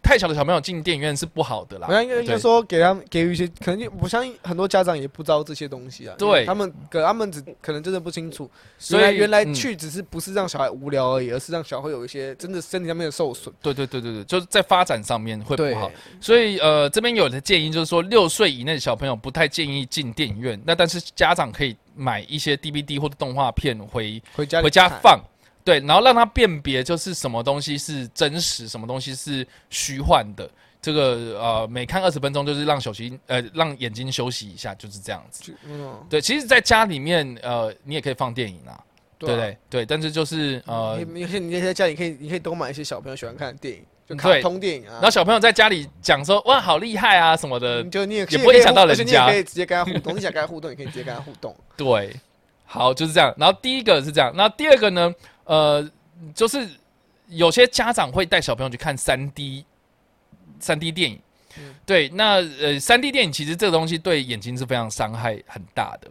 Speaker 1: 太小的小朋友进电影院是不好的啦。
Speaker 2: 应该应该说给他们给予一些，可能我相信很多家长也不知道这些东西啊。
Speaker 1: 对，
Speaker 2: 他们可他们只可能真的不清楚。所以原来去只是不是让小孩无聊而已，而是让小孩有一些真的身体上面的受损。
Speaker 1: 对对对对对，就是在发展上面会不好。所以呃，这边有的建议就是说，六岁以内的小朋友不太建议进电影院。那但是家长可以买一些 DVD 或者动画片回
Speaker 2: 回家
Speaker 1: 回家放。对，然后让他辨别，就是什么东西是真实，什么东西是虚幻的。这个呃，每看二十分钟，就是让小心呃，让眼睛休息一下，就是这样子。嗯，对，其实，在家里面呃，你也可以放电影啊，对对？对，但是就是呃，
Speaker 2: 有些你在家里可以，你可以多买一些小朋友喜欢看的电影，就卡通电影啊。
Speaker 1: 然后小朋友在家里讲说哇，好厉害啊什么的，
Speaker 2: 就你也
Speaker 1: 也不会影响到人家，
Speaker 2: 可以直接跟他互动。你想跟他互动，你可以直接跟他互动。
Speaker 1: 对，好，就是这样。然后第一个是这样，那第二个呢？呃，就是有些家长会带小朋友去看三 D，三 D 电影。对，那呃，三 D 电影其实这个东西对眼睛是非常伤害很大的。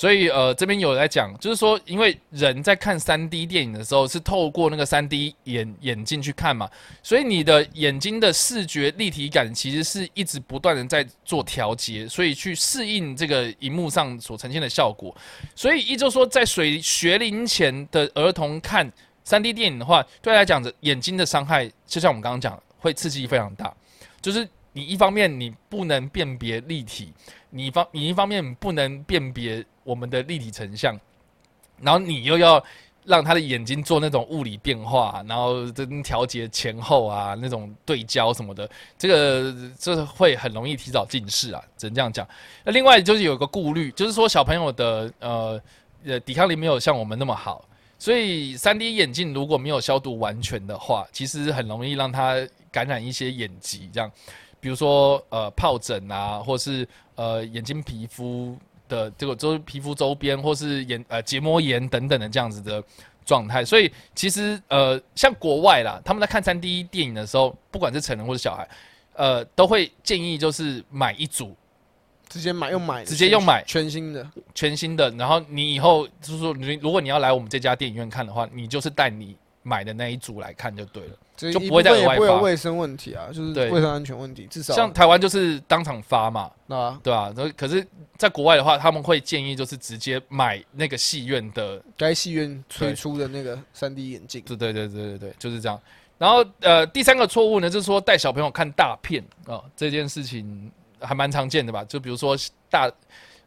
Speaker 1: 所以呃，这边有在讲，就是说，因为人在看三 D 电影的时候是透过那个三 D 眼眼镜去看嘛，所以你的眼睛的视觉立体感其实是一直不断的在做调节，所以去适应这个荧幕上所呈现的效果。所以，依旧说，在水学龄前的儿童看三 D 电影的话，对来讲的眼睛的伤害，就像我们刚刚讲，会刺激非常大，就是。你一方面你不能辨别立体，你方你一方面不能辨别我们的立体成像，然后你又要让他的眼睛做那种物理变化，然后跟调节前后啊那种对焦什么的，这个这会很容易提早近视啊，只能这样讲。那另外就是有个顾虑，就是说小朋友的呃呃抵抗力没有像我们那么好，所以三 D 眼镜如果没有消毒完全的话，其实很容易让他感染一些眼疾这样。比如说，呃，疱疹啊，或是呃眼睛皮肤的这个周皮肤周边，或是眼呃结膜炎等等的这样子的状态。所以其实呃，像国外啦，他们在看三 D 电影的时候，不管是成人或者小孩，呃，都会建议就是买一组
Speaker 2: 直接买用买的，
Speaker 1: 直接用买
Speaker 2: 全新的，
Speaker 1: 全新的，然后你以后就是说，你如果你要来我们这家电影院看的话，你就是带你买的那一组来看就对了。
Speaker 2: 就
Speaker 1: 就不会再额外发
Speaker 2: 不会有卫生问题啊，就是
Speaker 1: 对
Speaker 2: 卫生安全问题，至少
Speaker 1: 像台湾就是当场发嘛，
Speaker 2: 啊，
Speaker 1: 对吧、然后可是，在国外的话，他们会建议就是直接买那个戏院的，
Speaker 2: 该戏院推出的那个三 D 眼镜，
Speaker 1: 对对对对对对，就是这样。然后呃，第三个错误呢，就是说带小朋友看大片哦，这件事情还蛮常见的吧？就比如说大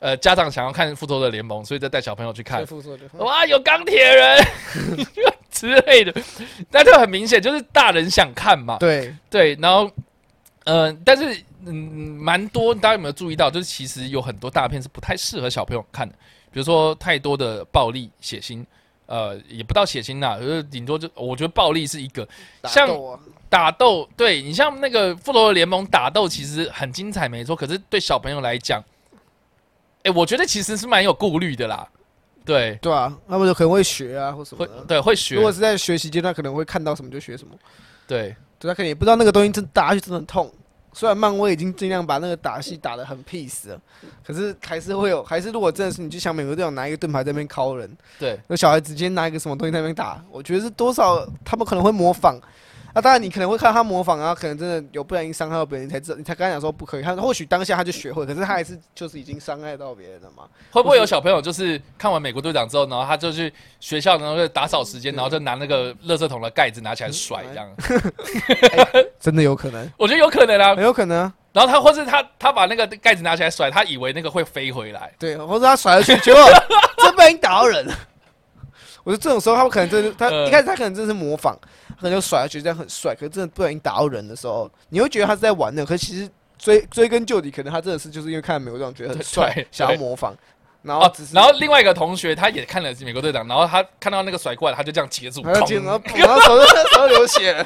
Speaker 1: 呃家长想要看《复仇者联盟》，所以再带小朋友去看。
Speaker 2: 最，复杂的
Speaker 1: 哇，有钢铁人 之类的，那就很明显就是大人想看嘛。
Speaker 2: 对，
Speaker 1: 对，然后，呃，但是，嗯，蛮多，大家有没有注意到？就是其实有很多大片是不太适合小朋友看的，比如说太多的暴力、血腥，呃，也不到血腥啦，就是顶多就我觉得暴力是一个。
Speaker 2: 打
Speaker 1: 像打斗，对你像那个《复仇者联盟》打斗其实很精彩，没错，可是对小朋友来讲，哎，我觉得其实是蛮有顾虑的啦，对，
Speaker 2: 对啊，他们就可能会学啊或什么
Speaker 1: 会。对会学
Speaker 2: 如，果是在学习阶段，可能会看到什么就学什么，
Speaker 1: 对
Speaker 2: 对他可能也不知道那个东西真打下去真的很痛。虽然漫威已经尽量把那个打戏打得很 peace 了，可是还是会有，还是如果真的是你就想美国队长拿一个盾牌在那边敲人，
Speaker 1: 对
Speaker 2: 那小孩直接拿一个什么东西在那边打，我觉得是多少他们可能会模仿。啊，当然你可能会看他模仿，然后可能真的有不小心伤害到别人，你才知道，你才刚才讲说不可以。他或许当下他就学会，可是他还是就是已经伤害到别人了嘛。
Speaker 1: 会不会有小朋友就是看完美国队长之后，然后他就去学校，然后就打扫时间，然后就拿那个垃圾桶的盖子拿起来甩这样？
Speaker 2: 真的有可能，
Speaker 1: 我觉得有可能啊。
Speaker 2: 很有可能啊。
Speaker 1: 然后他或是他他把那个盖子拿起来甩，他以为那个会飞回来。
Speaker 2: 对，或者他甩了去，结果 真不小心打到人了。我觉得这种时候，他们可能真的，他
Speaker 1: 呃。
Speaker 2: 一开始他可能真的是模仿，他可能就甩下去，这样很帅。可是真的不小心打到人的时候，你会觉得他是在玩的，可是其实追追根究底，可能他真的是就是因为看美国队长觉得很帅，想要模仿，然后
Speaker 1: 哦
Speaker 2: 只，是
Speaker 1: 然后另外一个同学他也看了美国队长，然后他看到那个甩过来，他就这样接住，
Speaker 2: 然后然后然后手就手流血。了，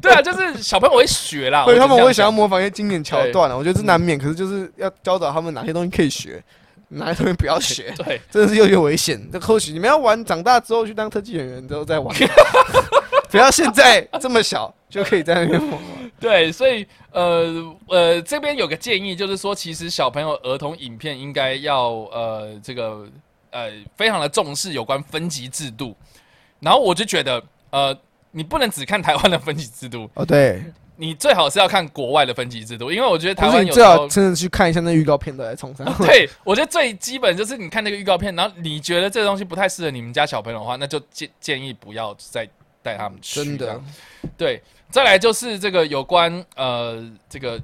Speaker 1: 对啊，就是小朋友会学啦，
Speaker 2: 所以他们会想要模仿一些经典桥段啊，我觉得这难免，可是就是要教导他们哪些东西可以学，哪些东西不要学。
Speaker 1: 对，
Speaker 2: 真的是有点危险。这或许你们要玩，长大之后去当特技演员之后再玩，不要现在这么小就可以在那边疯玩。
Speaker 1: 对，所以呃呃，这边有个建议，就是说，其实小朋友儿童影片应该要呃这个呃非常的重视有关分级制度，然后我就觉得呃你不能只看台湾的分级制度，
Speaker 2: 哦，对，
Speaker 1: 你最好是要看国外的分级制度，因为我觉得台湾有
Speaker 2: 最好。真的去看一下那预告片都在冲上
Speaker 1: 对，我觉得最基本就是你看那个预告片，然后你觉得这个东西不太适合你们家小朋友的话，那就建建议不要再带他们去。
Speaker 2: 真的，
Speaker 1: 对。再来就是这个有关呃这个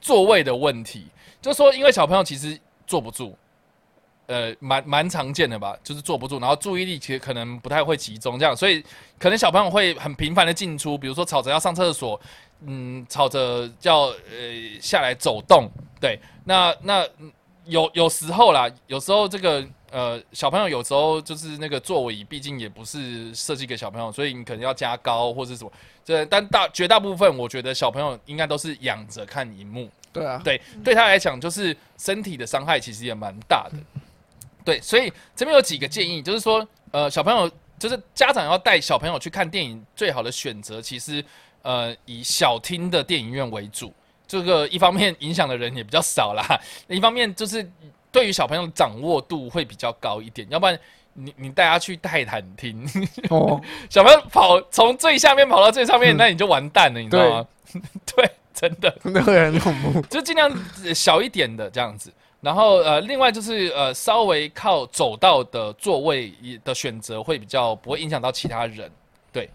Speaker 1: 座位的问题，就是说因为小朋友其实坐不住，呃，蛮蛮常见的吧，就是坐不住，然后注意力其实可能不太会集中，这样，所以可能小朋友会很频繁的进出，比如说吵着要上厕所，嗯，吵着要呃下来走动，对，那那嗯有有时候啦，有时候这个呃小朋友有时候就是那个座椅，毕竟也不是设计给小朋友，所以你可能要加高或是什么，这但大绝大部分我觉得小朋友应该都是仰着看荧幕，
Speaker 2: 对啊，
Speaker 1: 对，对他来讲就是身体的伤害其实也蛮大的。对，所以这边有几个建议，就是说，呃，小朋友就是家长要带小朋友去看电影，最好的选择其实呃以小厅的电影院为主。这个一方面影响的人也比较少啦，一方面就是对于小朋友的掌握度会比较高一点，要不然。你你带他去泰坦厅，
Speaker 2: 哦，
Speaker 1: 小朋友跑从最下面跑到最上面，
Speaker 2: 嗯
Speaker 1: 那你就完蛋了，你知道吗？对，真的。
Speaker 2: 真的会很恐怖。
Speaker 1: 就尽量呃小一点的这样子。然后呃，另外就是呃，稍微靠走道的座位的选择会比较不会影响到其他人，对，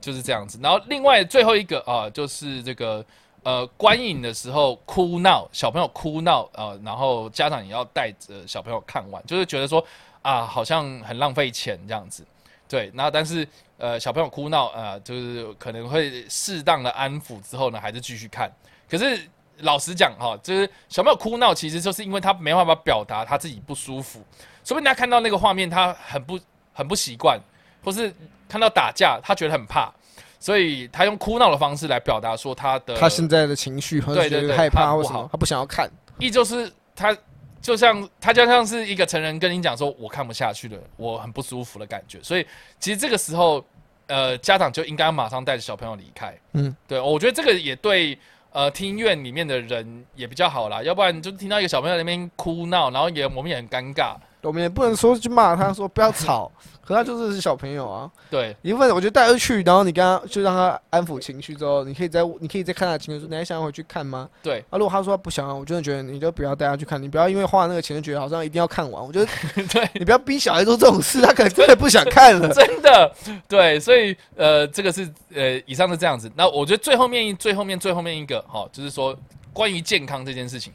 Speaker 1: 就是这样子。然后另外最后一个啊、就是这个呃，观影的时候哭闹，小朋友哭闹呃，然后家长也要带着小朋友看完，就是觉得说啊，好像很浪费钱这样子，对。然后但是呃，小朋友哭闹呃，就是可能会适当的安抚之后呢，还是继续看。可是老实讲哈，就是小朋友哭闹，其实就是因为他没办法表达他自己不舒服，说不定他看到那个画面，他很不很不习惯，或是看到打架，他觉得很怕，所以他用哭闹的方式来表达说他的，
Speaker 2: 他现在的情绪，或者
Speaker 1: 对对对
Speaker 2: 害怕或什么，他不想要看。
Speaker 1: 一就是他。就像他就像是一个成人跟你讲说，我看不下去了，我很不舒服的感觉。所以其实这个时候，呃，家长就应该马上带着小朋友离开。
Speaker 2: 嗯，
Speaker 1: 对，我觉得这个也对呃听院里面的人也比较好啦，要不然就听到一个小朋友在那边哭闹，然后也我们也很尴尬。
Speaker 2: 我们也不能说去骂他，说不要吵。可他就是小朋友啊，
Speaker 1: 对，
Speaker 2: 一部分我觉得带他去，然后你跟他就让他安抚情绪之后，你可以再你可以再看他情绪，说你还想要回去看吗？
Speaker 1: 对，
Speaker 2: 啊，如果他说不想，我真的觉得你就不要带他去看，你不要因为花那个钱就觉得好像一定要看完。我觉得，
Speaker 1: 对
Speaker 2: 你不要逼小孩做这种事，他可能真的不想看了。
Speaker 1: 真的，对，所以呃，这个是呃，以上是这样子。那我觉得最后面一最后面最后面一个哈，就是说关于健康这件事情，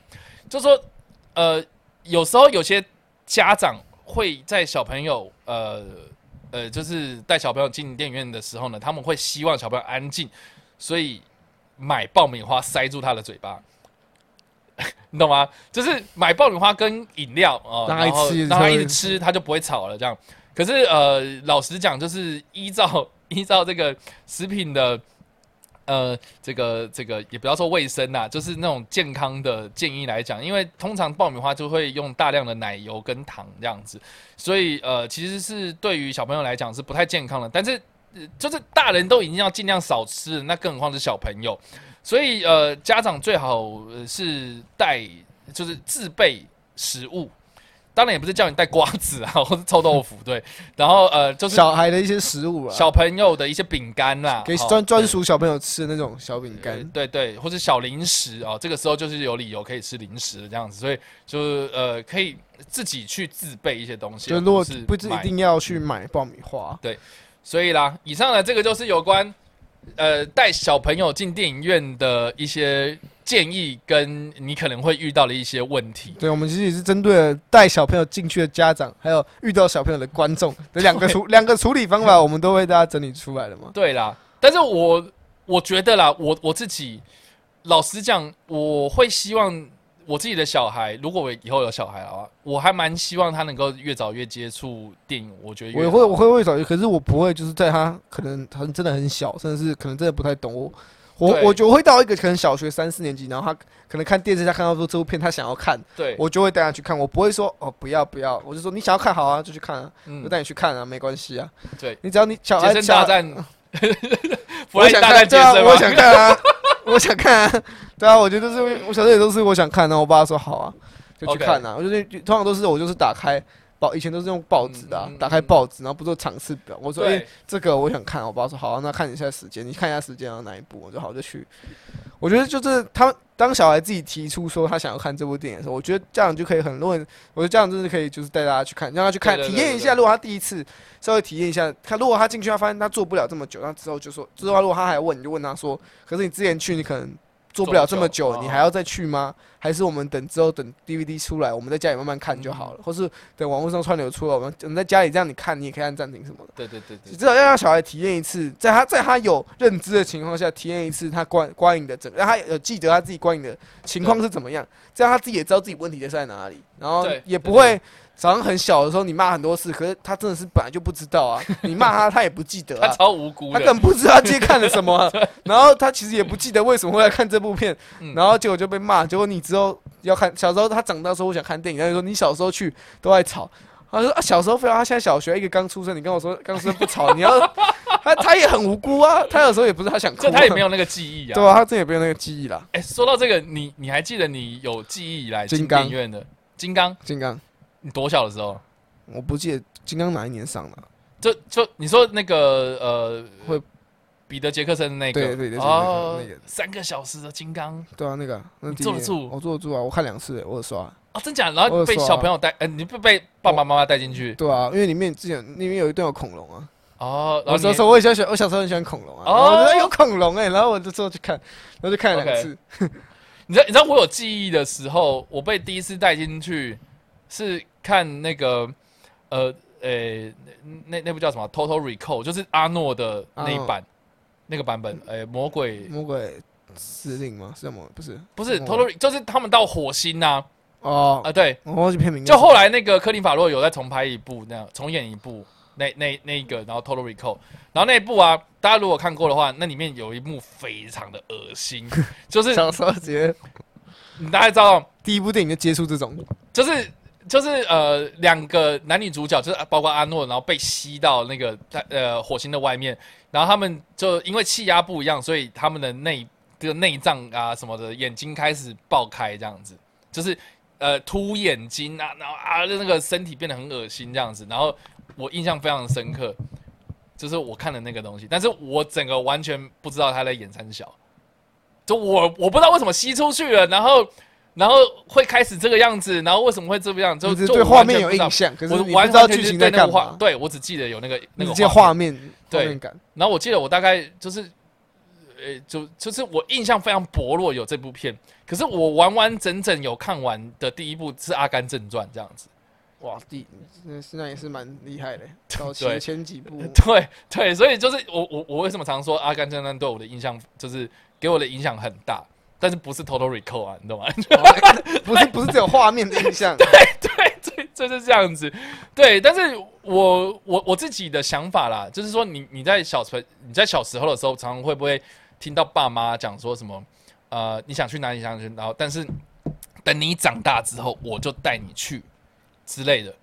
Speaker 1: 就是说呃，有时候有些家长。会在小朋友呃呃，就是带小朋友进电影院的时候呢，他们会希望小朋友安静，所以买爆米花塞住他的嘴巴，你 懂吗？就是买爆米花跟饮料啊，然后让他一直吃，他就不会吵了。这样，可是呃，老实讲，就是依照依照这个食品的。呃，这个这个也不要说卫生呐，就是那种健康的建议来讲，因为通常爆米花就会用大量的奶油跟糖这样子，所以呃，其实是对于小朋友来讲是不太健康的。但是就是大人都已经要尽量少吃，那更何况是小朋友，所以呃，家长最好是带就是自备食物。当然也不是叫你带瓜子啊，或是臭豆腐，对。然后呃，就是
Speaker 2: 小孩的一些食物啊，
Speaker 1: 小朋友的一些饼干啦，
Speaker 2: 给专专属小朋友吃的那种小饼干，
Speaker 1: 对对，或者小零食啊。这个时候就是有理由可以吃零食这样子，所以就是呃，可以自己去自备一些东西。
Speaker 2: 就如果不是一定要去买爆米花，
Speaker 1: 对。所以啦，以上的这个就是有关呃带小朋友进电影院的一些。建议跟你可能会遇到的一些问题，
Speaker 2: 对我们其实也是针对带小朋友进去的家长，还有遇到小朋友的观众的两个处 两个处理方法，我们都为大家整理出来了嘛。
Speaker 1: 对啦，但是我我觉得啦，我我自己老实讲，我会希望我自己的小孩，如果我以后有小孩的话，我还蛮希望他能够越早越接触电影。我觉得
Speaker 2: 我会我会越早，可是我不会就是在他可能他真的很小，甚至是可能真的不太懂我。我我就会到一个可能小学三四年级，然后他可能看电视，他看到说这部片他想要看，
Speaker 1: 对
Speaker 2: 我就会带他去看。我不会说哦不要不要，我就说你想要看好啊就去看啊，就带你去看啊，没关系啊。
Speaker 1: 对
Speaker 2: 你只要你小孩
Speaker 1: 大战，
Speaker 2: 我想看对啊，我想看啊，我想看啊，对啊，我觉得是我小时候也都是我想看啊，我爸说好啊，就去看啊。我就是通常都是我就是打开。报以前都是用报纸的，打开报纸，然后不做场次表。我说：“哎，这个我想看。”我爸说：“好，那看一下时间，你看一下时间，然后哪一部？”我就好就去。我觉得就是他当小孩自己提出说他想要看这部电影的时候，我觉得家长就可以很多人，我觉得家长真的可以就是带大家去看，让他去看体验一下。如果他第一次稍微体验一下，他如果他进去他发现他做不了这么久，那之后就说之后如果他还问，你就问他说：“可是你之前去，你可能。”做不了这么久，你还要再去吗？还是我们等之后等 DVD 出来，我们在家里慢慢看就好了，或是等网络上串流出来，我们我们在家里这样你看，你也可以按暂停什么的。
Speaker 1: 对对对对，
Speaker 2: 至少要让小孩体验一次，在他在他有认知的情况下体验一次他观观影的整，让他有记得他自己观影的情况是怎么样，这样他自己也知道自己问题在哪里，然后也不会。早上很小的时候，你骂很多次，可是他真的是本来就不知道啊。你骂他，他也不记得啊。
Speaker 1: 他超无辜，
Speaker 2: 他根本不知道他今天看了什么。然后他其实也不记得为什么会来看这部片。然后结果就被骂。结果你之后要看，小时候他长大说我想看电影，他就说你小时候去都爱吵。他说啊，小时候非要他现在小学一个刚出生，你跟我说刚出生不吵，你要 他他也很无辜啊。他有时候也不是他想，
Speaker 1: 这他也没有那个记忆啊。
Speaker 2: 对啊，他这也没有那个记忆啦。
Speaker 1: 哎，说到这个，你你还记得你有记忆以来进电影院的金刚？
Speaker 2: 金刚，
Speaker 1: 你多小的时候？
Speaker 2: 我不记得金刚哪一年上的，
Speaker 1: 就就你说那个呃，会。彼得杰克森那个，
Speaker 2: 对对对，哦，
Speaker 1: 那个。三个小时的金刚，
Speaker 2: 对啊，那个
Speaker 1: 坐得住，
Speaker 2: 我坐得住啊，我看两次，我有刷。
Speaker 1: 啊，真假？然后被小朋友带，呃，你不被爸爸妈妈带进去？
Speaker 2: 对啊，因为里面之前里面有一段有恐龙啊，
Speaker 1: 哦，
Speaker 2: 我小时候我也喜欢，我小时候很喜欢恐龙啊，哦，我觉得有恐龙哎，然后我就之后去看，然后就看了两次。
Speaker 1: 你知道你知道我有记忆的时候，我被第一次带进去是看那个。呃，诶，那那部叫什么？Total Recall，就是阿诺的那一版，那个版本，诶，魔鬼
Speaker 2: 魔鬼司令吗？是什么？不是，
Speaker 1: 不是 Total，就是他们到火星呐。
Speaker 2: 哦，
Speaker 1: 啊，对，
Speaker 2: 我忘记片名。
Speaker 1: 就后来那个科林法洛有再重拍一部，那样重演一部，那那那一个，然后 Total Recall，然后那一部啊，大家如果看过的话，那里面有一幕非常的恶心，就是
Speaker 2: 小时候直接，
Speaker 1: 你大概知道
Speaker 2: 第一部电影就接触这种，
Speaker 1: 就是。就是呃，两个男女主角，就是包括阿诺，然后被吸到那个呃火星的外面，然后他们就因为气压不一样，所以他们的内这个内脏啊什么的，眼睛开始爆开这样子，就是呃凸眼睛啊，然后啊就那个身体变得很恶心这样子，然后我印象非常深刻，就是我看的那个东西，但是我整个完全不知道他在演三小，就我我不知道为什么吸出去了，然后。然后会开始这个样子，然后为什么会这个样？就
Speaker 2: 对画面有印象，可是我不知道剧情在干嘛。
Speaker 1: 对我只记得有那个那个
Speaker 2: 画面画面感。
Speaker 1: 然后我记得我大概就是，呃，就就是我印象非常薄弱有这部片，可是我完完整整有看完的第一部是《阿甘正传》这样子。
Speaker 2: 哇，第那现在也是蛮厉害的，早期前几部。
Speaker 1: 对对，所以就是我我我为什么常说《阿甘正传》对我的印象就是给我的影响很大。但是不是 Total Recall 啊，你懂吗？
Speaker 2: 不是不是只有画面的印象。
Speaker 1: 对 对对，就是这样子。对，但是我我我自己的想法啦，就是说你你在小时你在小时候的时候，常常会不会听到爸妈讲说什么？呃，你想去哪里想去？然后但是等你长大之后，我就带你去之类的。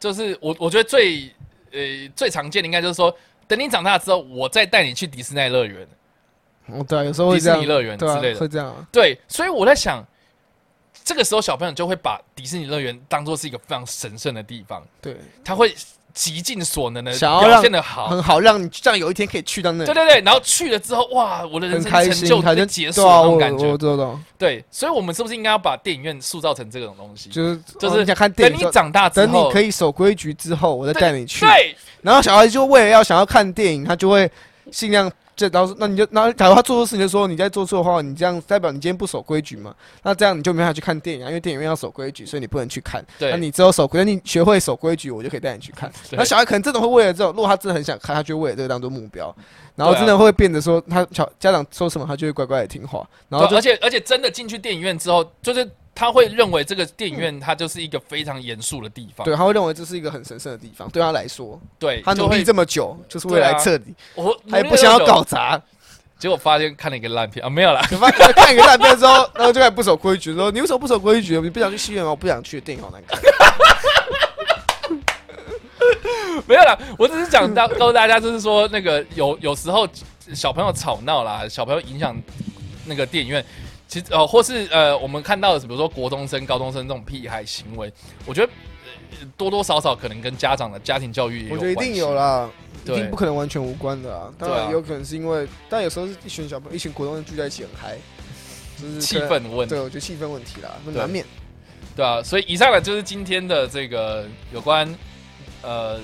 Speaker 1: 就是我我觉得最呃最常见的应该就是说，等你长大之后，我再带你去迪士尼乐园。
Speaker 2: 哦，对，啊有时候会
Speaker 1: 迪士尼乐园之类的
Speaker 2: 会这样。
Speaker 1: 对，所以我在想，这个时候小朋友就会把迪士尼乐园当做是一个非常神圣的地方。
Speaker 2: 对，
Speaker 1: 他会极尽所能的
Speaker 2: 想要
Speaker 1: 表现的好，
Speaker 2: 很好，让你这样有一天可以去到那。
Speaker 1: 对对对，然后去了之后，哇，我的人生成就就结束那种感觉。
Speaker 2: 我知道。
Speaker 1: 对，所以我们是不是应该要把电影院塑造成这种东西？
Speaker 2: 就是
Speaker 1: 就是
Speaker 2: 想看电影，
Speaker 1: 等你长大之后，
Speaker 2: 等你可以守规矩之后，我再带你去。
Speaker 1: 对。
Speaker 2: 然后小孩就为了要想要看电影，他就会尽量。这到时那你就那假如他做错事情，的时候你在做错的话，你这样代表你今天不守规矩嘛？那这样你就没法去看电影啊，因为电影院要守规矩，所以你不能去看。
Speaker 1: 对，
Speaker 2: 那你只有守规，你学会守规矩，我就可以带你去看。那小孩可能真的会为了这种，如果他真的很想看，他就为了这个当做目标，然后真的会变得说，他小家长说什么，他就会乖乖的听话。然后
Speaker 1: 而且而且真的进去电影院之后，就是。他会认为这个电影院，它就是一个非常严肃的地方。
Speaker 2: 对，他会认为这是一个很神圣的地方。对他来说，
Speaker 1: 对
Speaker 2: 他努力这么久，就是为了来这里。
Speaker 1: 我
Speaker 2: 还不想要搞砸，
Speaker 1: 结果发现看了一个烂片啊，没有啦。
Speaker 2: 发现看一个烂片之后，然后就开始不守规矩，说你为什么不守规矩？你不想去戏院吗？我不想去，电影好难看。
Speaker 1: 没有啦，我只是讲到告诉大家，就是说那个有有时候小朋友吵闹啦，小朋友影响那个电影院。其实呃，或是呃，我们看到的，比如说国中生、高中生这种屁孩行为，我觉得多多少少可能跟家长的家庭教育，
Speaker 2: 我觉得一定有啦，一定不可能完全无关的啊。当然有可能是因为，但有时候是一群小朋友、一群国中生聚在一起很嗨，就是
Speaker 1: 气氛问题。
Speaker 2: 对，我觉得气氛问题啦，难免。
Speaker 1: 对啊，所以以上呢就是今天的这个有关呃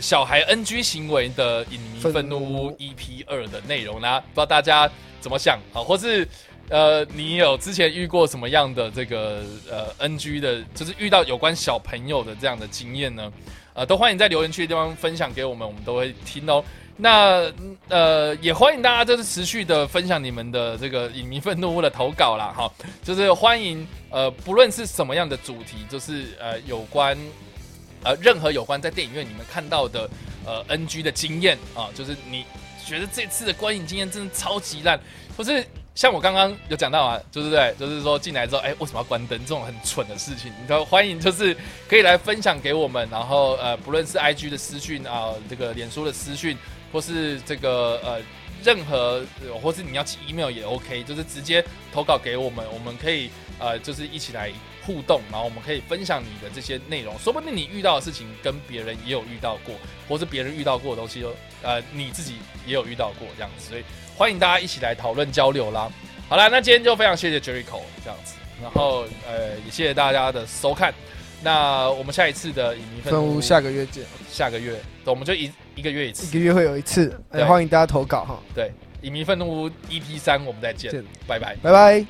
Speaker 1: 小孩 NG 行为的影迷愤怒屋 EP 二的内容啦，不知道大家怎么想啊，或是。呃，你有之前遇过什么样的这个呃 NG 的，就是遇到有关小朋友的这样的经验呢？呃，都欢迎在留言区的地方分享给我们，我们都会听哦。那呃，也欢迎大家就是持续的分享你们的这个影迷愤怒屋的投稿啦，哈，就是欢迎呃，不论是什么样的主题，就是呃有关呃任何有关在电影院你们看到的呃 NG 的经验啊，就是你觉得这次的观影经验真的超级烂，不是？像我刚刚有讲到啊，就是对，就是说进来之后，哎，为什么要关灯？这种很蠢的事情，你都欢迎，就是可以来分享给我们。然后呃，不论是 IG 的私讯啊，这个脸书的私讯，或是这个呃，任何，或是你要寄 email 也 OK，就是直接投稿给我们，我们可以呃，就是一起来互动，然后我们可以分享你的这些内容。说不定你遇到的事情跟别人也有遇到过，或是别人遇到过的东西，呃，你自己也有遇到过这样子，所以。欢迎大家一起来讨论交流啦！好啦，那今天就非常谢谢 Jericho 这样子，然后呃也谢谢大家的收看。那我们下一次的影迷分屋
Speaker 2: 下个月见，
Speaker 1: 下个月我们就一一个月一次，
Speaker 2: 一个月会有一次，也欢迎大家投稿哈。
Speaker 1: 对，影迷愤怒 EP 三我们再见，拜拜，
Speaker 2: 拜拜。